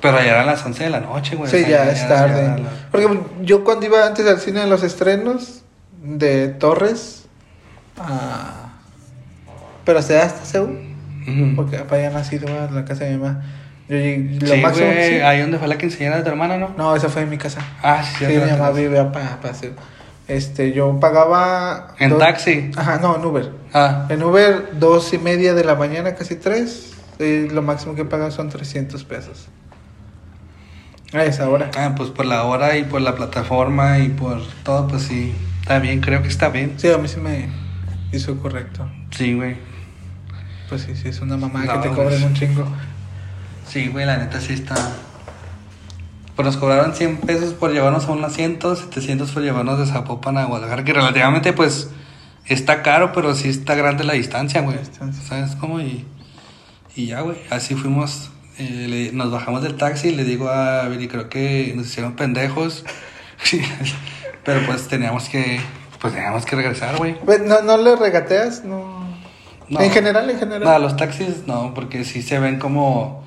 Pero ya eran las 11 de la noche, güey. o sí, sea, ya es tarde. la- Porque yo cuando iba antes al cine en los estrenos de Torres, ah, pero hasta hasta Seúl, Ujú. porque para allá nacido a la casa de mi mamá. Yo llegué- lo Sí, máximo güey, sí. ahí donde fue la quinceañera de tu hermana, ¿no? No, esa fue en mi casa. Ah, sí, Sí, mi mamá vivía para pa Seúl. Este, yo pagaba. ¿En dos- taxi? Ajá, no, en Uber. Ah, En Uber, dos y media de la mañana, casi tres. Y lo máximo que pagas son 300 pesos. A esa hora. ah, pues por la hora y por la plataforma y por todo, pues sí, está bien, creo que está bien. Sí, a mí sí me hizo correcto. Sí, güey. Pues sí, sí, es una mamá No, que te cobren un chingo. Sí, güey, la neta sí está. Pues nos cobraron 100 pesos por llevarnos a un asiento, 700 por llevarnos de Zapopan a Guadalajara, que relativamente, pues, está caro, pero sí está grande la distancia, güey. La distancia. ¿Sabes cómo? Y, y ya, güey, así fuimos. Eh, le- nos bajamos del taxi y le digo a Viri, creo que nos hicieron pendejos. pero pues teníamos que, pues teníamos que regresar, güey. ¿No, ¿No le regateas? No. No. En general, en general. Nada, los taxis no, porque sí se ven como.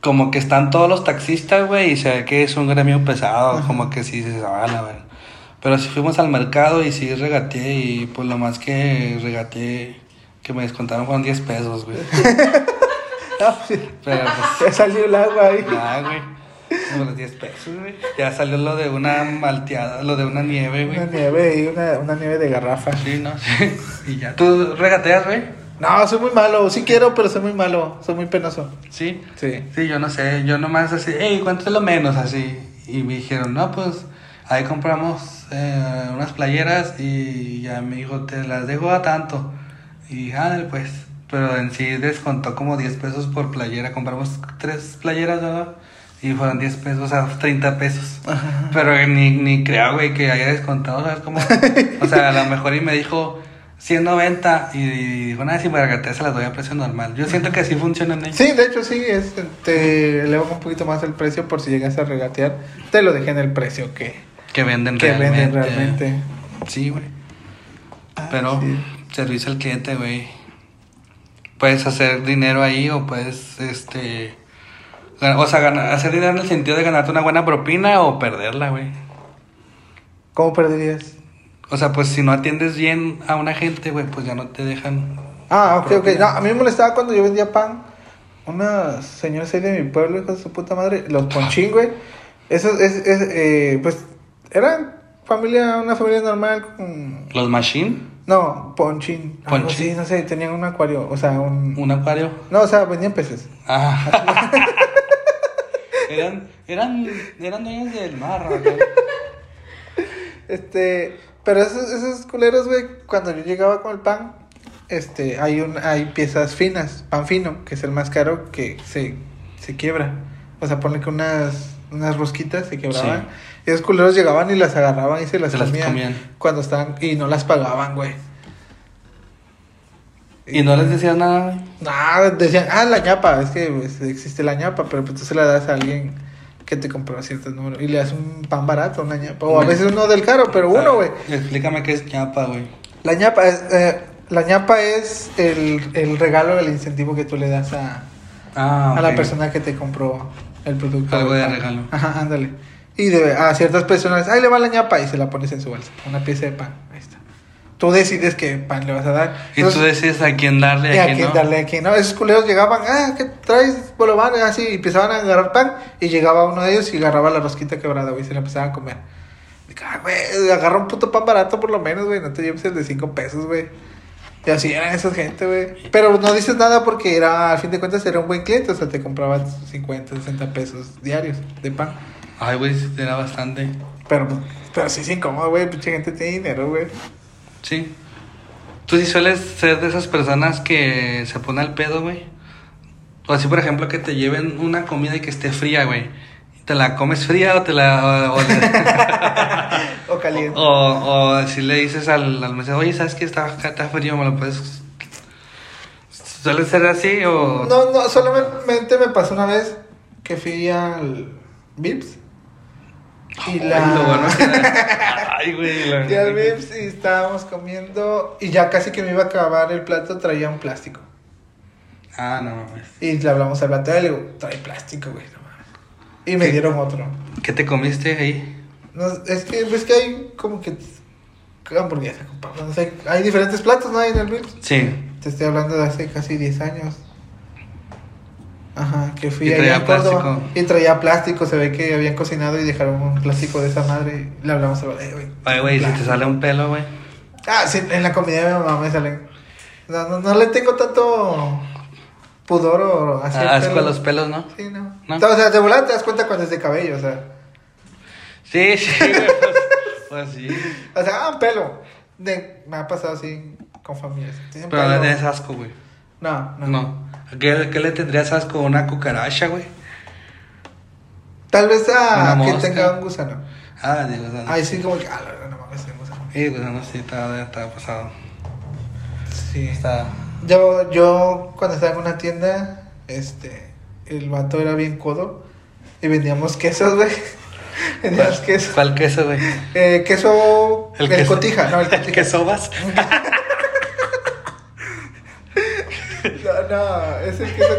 Como que están todos los taxistas, güey, y se ve que es un gremio pesado, Ajá. como que sí se van a ver. Pero sí fuimos al mercado y sí regateé, y pues lo más que regateé, que me descontaron fueron 10 pesos, güey. Ah, sí. Pero pues, Ya salió el agua ahí. ya, güey. Como los 10 pesos, güey. Ya salió lo de una malteada, lo de una nieve, Una güey. nieve y una, una nieve de garrafa. Sí, ¿no? y ya. ¿Tú regateas, güey? No, soy muy malo. Sí quiero, pero soy muy malo. Soy muy penoso. Sí. Sí. Sí, yo no sé, yo nomás así, hey, ¿cuánto es lo menos? Así. Y me dijeron, no, pues ahí compramos eh, unas playeras y ya me dijo, te las dejo a tanto. Y ándale, pues. Pero en sí descontó como 10 pesos por playera. Compramos tres playeras, ¿verdad? Y fueron 10 pesos, o sea, 30 pesos. Pero ni, ni creo, güey, que haya descontado, ¿sabes cómo? O sea, a lo mejor y me dijo 190 y, dijo, nada, si me regateas se las doy a precio normal. Yo siento que así funcionan ellos. Sí, de hecho sí, es, te elevo un poquito más el precio por si llegas a regatear. Te lo dejé en el precio que, Que venden que realmente. venden realmente. Sí, güey. Ah, Pero sí. servicio al cliente, güey. Puedes hacer dinero ahí o puedes, este... O sea, gana- hacer dinero en el sentido de ganarte una buena propina o perderla, güey. ¿Cómo perderías? O sea, pues si no atiendes bien a una gente, güey, pues ya no te dejan... Ah, ok, ok. propina. No, a mí me molestaba cuando yo vendía pan unos señores ahí de mi pueblo, hijos de su puta madre, los Ponchín, güey. Esos, es, es, eh, pues, eran familia, una familia normal con... ¿Los Machine? No, Ponchín. algo Ponchín. así, no sé, tenían un acuario, o sea, un... ¿Un acuario? No, o sea, vendían peces. Ah. eran, eran, eran dueños del mar, güey. Este, pero esos, esos culeros, güey, cuando yo llegaba con el pan, este, hay un, hay piezas finas, pan fino, que es el más caro, que se, se quiebra. O sea, ponle que unas, unas rosquitas se quebraban. Sí. Y esos culeros llegaban y las agarraban y se las, Se las comían. Cuando estaban, y no las pagaban, güey. ¿Y no les decías nada? No, decían, ah, la ñapa, es que pues, existe la ñapa, pero pues tú se la das a alguien que te compró ciertos números y le das un pan barato, una ñapa, o a veces uno del caro, pero uno, güey. Explícame qué es ñapa, güey. La ñapa es, eh, la ñapa es el, el regalo, el incentivo que tú le das a, Ah, a la persona que te compró el producto. Algo de pan. regalo. Ajá, ándale. Y de, a ciertas personas, ahí le va la ñapa y se la pones en su bolsa, una pieza de pan, ahí está. Tú decides qué pan le vas a dar. Y tú Entonces, decides a quién darle y a a quién no. darle a quién no. Esos culeros llegaban, ah, ¿qué traes? Bolobán, así, y empezaban a agarrar pan. Y llegaba uno de ellos y agarraba la rosquita quebrada, güey, y se la empezaban a comer. Y, ah, güey, agarra un puto pan barato por lo menos, güey, no te lleves el de 5 pesos, güey. Y así eran esa gente, güey. Pero no dices nada porque era, al fin de cuentas, era un buen cliente, o sea, te compraban 50, 60 pesos diarios de pan. Ay, güey, sí, era bastante. Pero, pero sí es incómodo, güey, pinche gente tiene dinero, güey. Sí. ¿Tú sí sueles ser de esas personas que se pone al pedo, güey? O así, por ejemplo, que te lleven una comida y que esté fría, güey. ¿Te la comes fría o te la... o, o le- O caliente. o, o si le dices al, al mesero, oye, ¿sabes qué? Está, está frío, ¿me lo puedes...? ¿Suele ser así o...? No, no, solamente me pasó una vez que fui al Vips. Y la... Ay, güey. la- Fui al Vips y estábamos comiendo y ya casi que me iba a acabar el plato, traía un plástico. Ah, no mames. Y le hablamos al plato y le digo, trae plástico, güey, no mames. Y me ¿Qué? dieron otro. ¿Qué te comiste ahí? No, es que, es que hay como que hamburguesa con papas, no sé, hay diferentes platos, ¿no? Hay en el Vips. Sí. Te estoy hablando de hace casi 10 años. Ajá, que fui Y allá en Córdoba. plástico. Y traía plástico, se ve que habían cocinado y dejaron un plástico de esa madre. Y le hablamos a güey. Ay, güey, si te sale un pelo, güey. Ah, sí, en la comida de mi mamá me salen. No, no, no le tengo tanto pudor o así. Ah, Asco a los pelos, ¿no? Sí, no. ¿No? O sea, de volada te das cuenta cuando es de cabello, o sea. Sí, sí, güey, pues, pues sí. O sea, ah, un pelo. De, me ha pasado así con familias. Pero tienes asco, güey. No, no. No. ¿A ¿Qué, qué le tendrías asco a una cucaracha, güey? Tal vez a Una que mosca. tenga un gusano. Ah, digo, o sea, no. Ahí sí, como que, ah, la verdad, no mames, tengo gusano. Sí, pues no, sí, estaba, estaba pasado. Sí. Está. Yo, yo cuando estaba en una tienda, este, el vato era bien codo y vendíamos quesos, güey. vendíamos queso. ¿Cuál queso, güey? Eh, queso, el, queso- cotija, no, el cotija. quesobas? No, no, es el queso.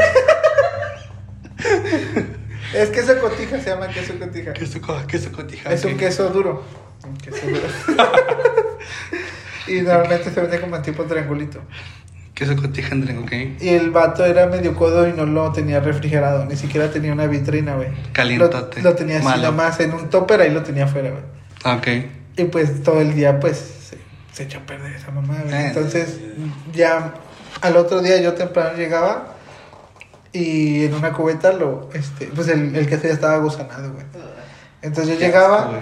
es queso cotija, se llama queso cotija. Queso, queso cotija. Es un queso duro. Un queso duro. y normalmente se vende como en tipo triangulito. Queso cotija, André, ok. Y el vato era medio codo y no lo tenía refrigerado, ni siquiera tenía una vitrina, güey. Calientote. Lo, lo tenía así Malo. nomás en un topper, ahí lo tenía afuera, güey. Ah, Ok. Y pues todo el día, pues, se, se echó a perder esa mamá, güey. Eh. Entonces, ya al otro día yo temprano llegaba y en una cubeta lo, este, pues el, el queso ya estaba gusanado, güey. Entonces yo Qué llegaba, asco,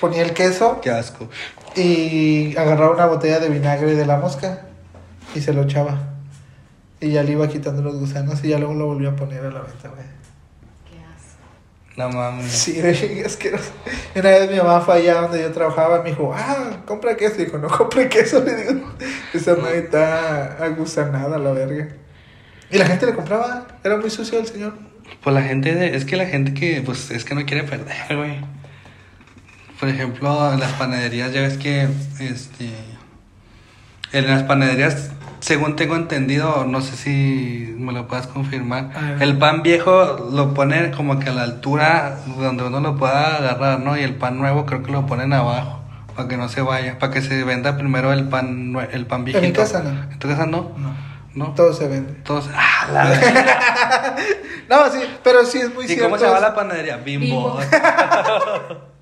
ponía el queso Qué asco. y agarraba una botella de vinagre de la mosca y se lo echaba. Y ya le iba quitando los gusanos y ya luego lo volvía a poner a la venta, güey. No mames. Sí, güey, asqueroso. Y una vez mi mamá fue allá donde yo trabajaba, me dijo, ah, compra queso. Y dijo, no compre queso, le digo, esa madre está agusanada, la verga. Y la gente le compraba, era muy sucio el señor. Pues la gente, de- es que la gente que, pues, es que no quiere perder, güey. Por ejemplo, en las panaderías, ya ves que, este, en las panaderías, según tengo entendido, no sé si me lo puedas confirmar, el pan viejo lo ponen como que a la altura donde uno lo pueda agarrar, ¿no? Y el pan nuevo creo que lo ponen abajo, para que no se vaya, para que se venda primero el pan, el pan viejito. En mi casa no. ¿En tu casa no? No, ¿No? todo se vende. Todos, ah, A la. No, sí, pero sí es muy ¿Y cierto. cómo se llama la panadería? Bimbo. Bimbo.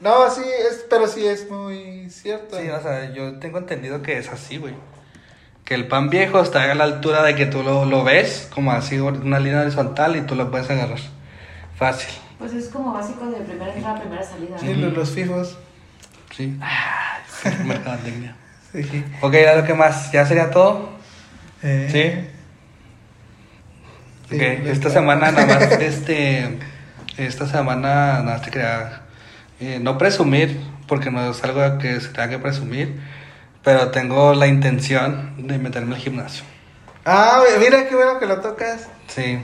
No, sí, es, pero sí es muy cierto. Sí, o sea, yo tengo entendido que es así, güey. Que el pan viejo está a la altura de que tú lo, lo ves, como así, una línea horizontal y tú lo puedes agarrar. Fácil. Pues es como básico de primera entrada, primera salida. Sí, los, los fijos. Sí. Ay, mercadotecnia. Sí. Ok, ¿ya lo que más? ¿Ya sería todo? Eh, Ok, Sí, esta semana nada más, este, esta semana nada más te quería, eh, no presumir, porque no es algo que se tenga que presumir, pero tengo la intención de meterme al gimnasio. Ah, mira qué bueno que lo tocas. Sí,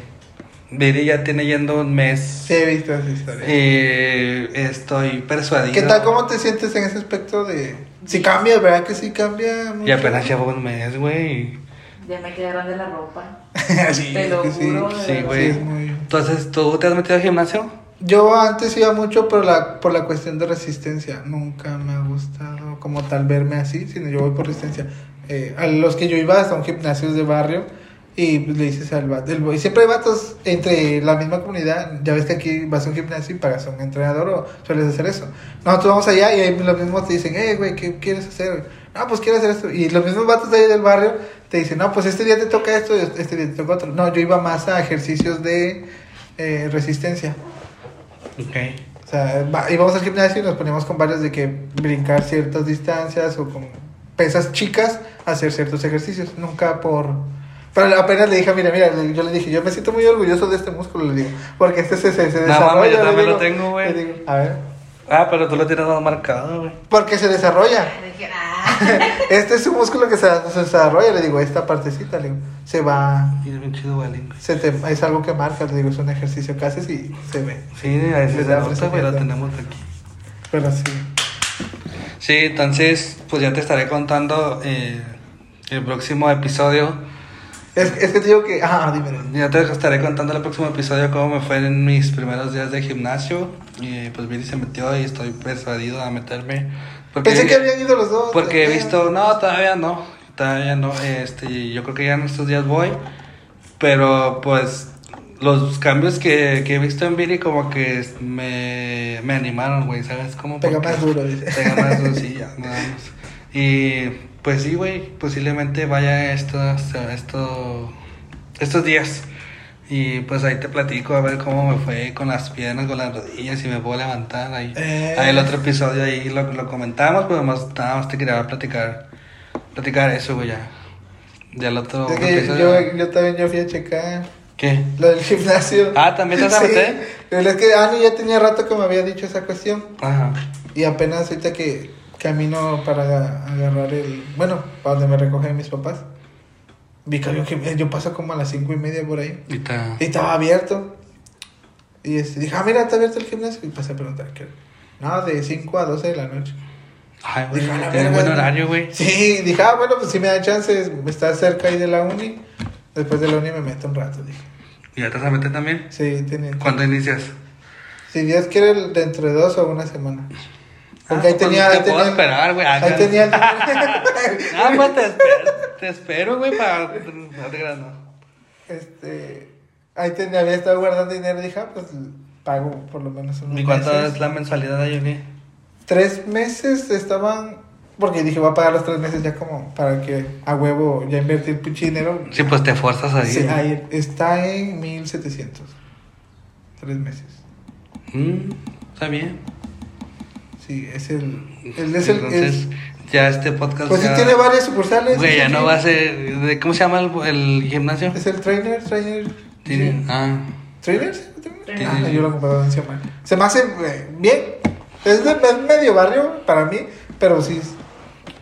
Viri ya tiene yendo un mes Sí, he visto esa historia. y estoy persuadido. ¿Qué tal? ¿Cómo te sientes en ese aspecto de... Si cambia, ¿verdad que sí cambia? Y mucho? apenas llevo un mes, güey. Ya me quedé grande la ropa. sí, Te lo juro. Sí, güey. es muy- Entonces, ¿tú te has metido al gimnasio? Yo antes iba mucho por la, por la cuestión de resistencia. Nunca me ha gustado como tal verme así, sino yo voy por resistencia. Eh, a los que yo iba son gimnasios de barrio y pues, le dices al vato. el- Y siempre hay vatos entre la misma comunidad. Ya ves que aquí vas a un gimnasio y pagas a un entrenador o sueles hacer eso. Nosotros vamos allá y ahí los mismos te dicen, eh, güey, ¿qué quieres hacer? No, pues quiero hacer esto. Y los mismos vatos de ahí del barrio te dicen, no, pues este día te toca esto y este día te toca otro. No, yo iba más a ejercicios de eh, resistencia. Ok. O sea, íbamos al gimnasio y nos poníamos con varios de que brincar ciertas distancias o con pesas chicas, hacer ciertos ejercicios. Nunca por... Pero apenas le dije, mira, mira, yo le dije, yo me siento muy orgulloso de este músculo, le digo, porque este se, se, se No, desarrolla. mames, yo también digo. lo tengo, güey. Le digo, a ver, Ah, pero tú lo tienes más marcado, güey. porque se desarrolla. Dije, ah. Este es un músculo que se, se desarrolla, le digo, esta partecita, le digo, se va, Y es bien chido, se te, es algo que marca, le digo, es un ejercicio que haces y se ve. Sí, a veces se nota, güey, lo tenemos aquí. Pero sí. Sí, entonces, pues ya te estaré contando eh, el próximo episodio. Es, es que te digo que, ah, dime. Ya te estaré contando el próximo episodio cómo me fue en mis primeros días de gimnasio. Y pues Viri se metió y estoy persuadido a meterme. Porque, Pensé que habían ido los dos. Porque he visto, no, todavía no. Todavía no. Este, yo creo que ya en estos días voy. Pero pues los cambios que, que he visto en Viri como que me, me animaron, güey, ¿sabes? Como Pega más duro, dice. Pega más duro, sí, ya, nada más. Y pues sí, güey, posiblemente vaya estos, esto, estos días. Y pues ahí te platico a ver cómo me fue con las piernas, con las rodillas, si me puedo levantar. Ahí, Eh. ahí el otro episodio ahí lo, lo comentamos, pero más, nada más te quería platicar, platicar eso, güey, ya. Ya el otro que episodio- yo, yo también yo fui a checar ¿Qué? lo del gimnasio. Ah, ¿también te vas Sí, pero es que Ani ya tenía rato que me había dicho esa cuestión. Ajá. Y apenas ahorita que camino para aga- agarrar el. Bueno, para donde me recogen mis papás. Vi que había un gimnasio. Yo paso como a las cinco y media por ahí. Y ta- Y estaba abierto. Y este, dije, ah, mira, está abierto el gimnasio. Y pasé a preguntar qué. No, de 5 a 12 de la noche. Ay, güey, Dije, buen horario, güey. Sí, dije, ah, bueno, pues si me da chance, estar cerca ahí de la uni. Después de la uni me meto un rato, dije. ¿Y ya te vas a meter también? Sí, tiene. ¿Cuándo inicias? Si Dios quiere, dentro de dos o una semana. Porque Ah, ahí tenía. pues ahí te puedo tenía- esperar, güey. Ah, Ahí claro. tenía. Ah, pues te espero, te espero, güey, para... No te creas, no. este. Ahí tenía, había estado guardando dinero. Dije, ah, pues pago por lo menos unos ¿Y cuánto meses. es la mensualidad ahí, güey? Tres meses estaban. Porque dije, voy a pagar los tres meses ya como para que a huevo ya invertir pinche dinero. Sí, pues te fuerzas ahí. Sí, ahí está en 1700. Tres meses. Mm, está bien. Sí, es el. el es el Entonces, es- ya este podcast pues sí, ya... tiene varias sucursales. Güey, ya sí, no sí. va a ser... ¿de ¿Cómo se llama el, el gimnasio? Es el trainer, trainer. Tiene... Ah. ¿sí? Trainer. Ah, yo la competencia mal. Se me hace eh, bien. Es de es medio barrio para mí, pero sí.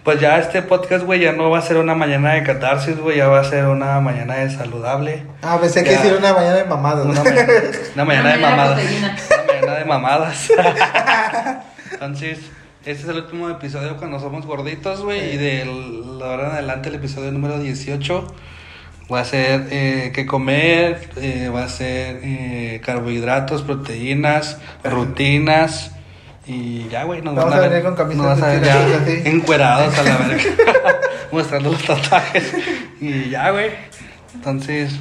pues ya este podcast, güey, ya no va a ser una mañana de catarsis, güey, ya va a ser una mañana de saludable. Ah, pensé que Ya. decir una mañana de mamadas. Una mañana, una mañana de Una mañana de mamadas. proteína. Una mañana de mamadas. Entonces, este es el último episodio cuando somos gorditos, güey. Y de la hora en adelante, el episodio número 18 va a ser eh, qué comer, eh, va a ser eh, carbohidratos, proteínas, rutinas. Y ya, güey, nos Vamos van a venir con camisas nos vas a ver ya así. encuerados a la verga, mostrando los tatuajes. Y ya, güey. Entonces,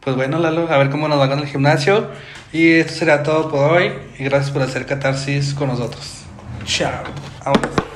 pues bueno, Lalo, a ver cómo nos va con el gimnasio. Y esto será todo por hoy. Y gracias por hacer catarsis con nosotros. Chao. Vámonos.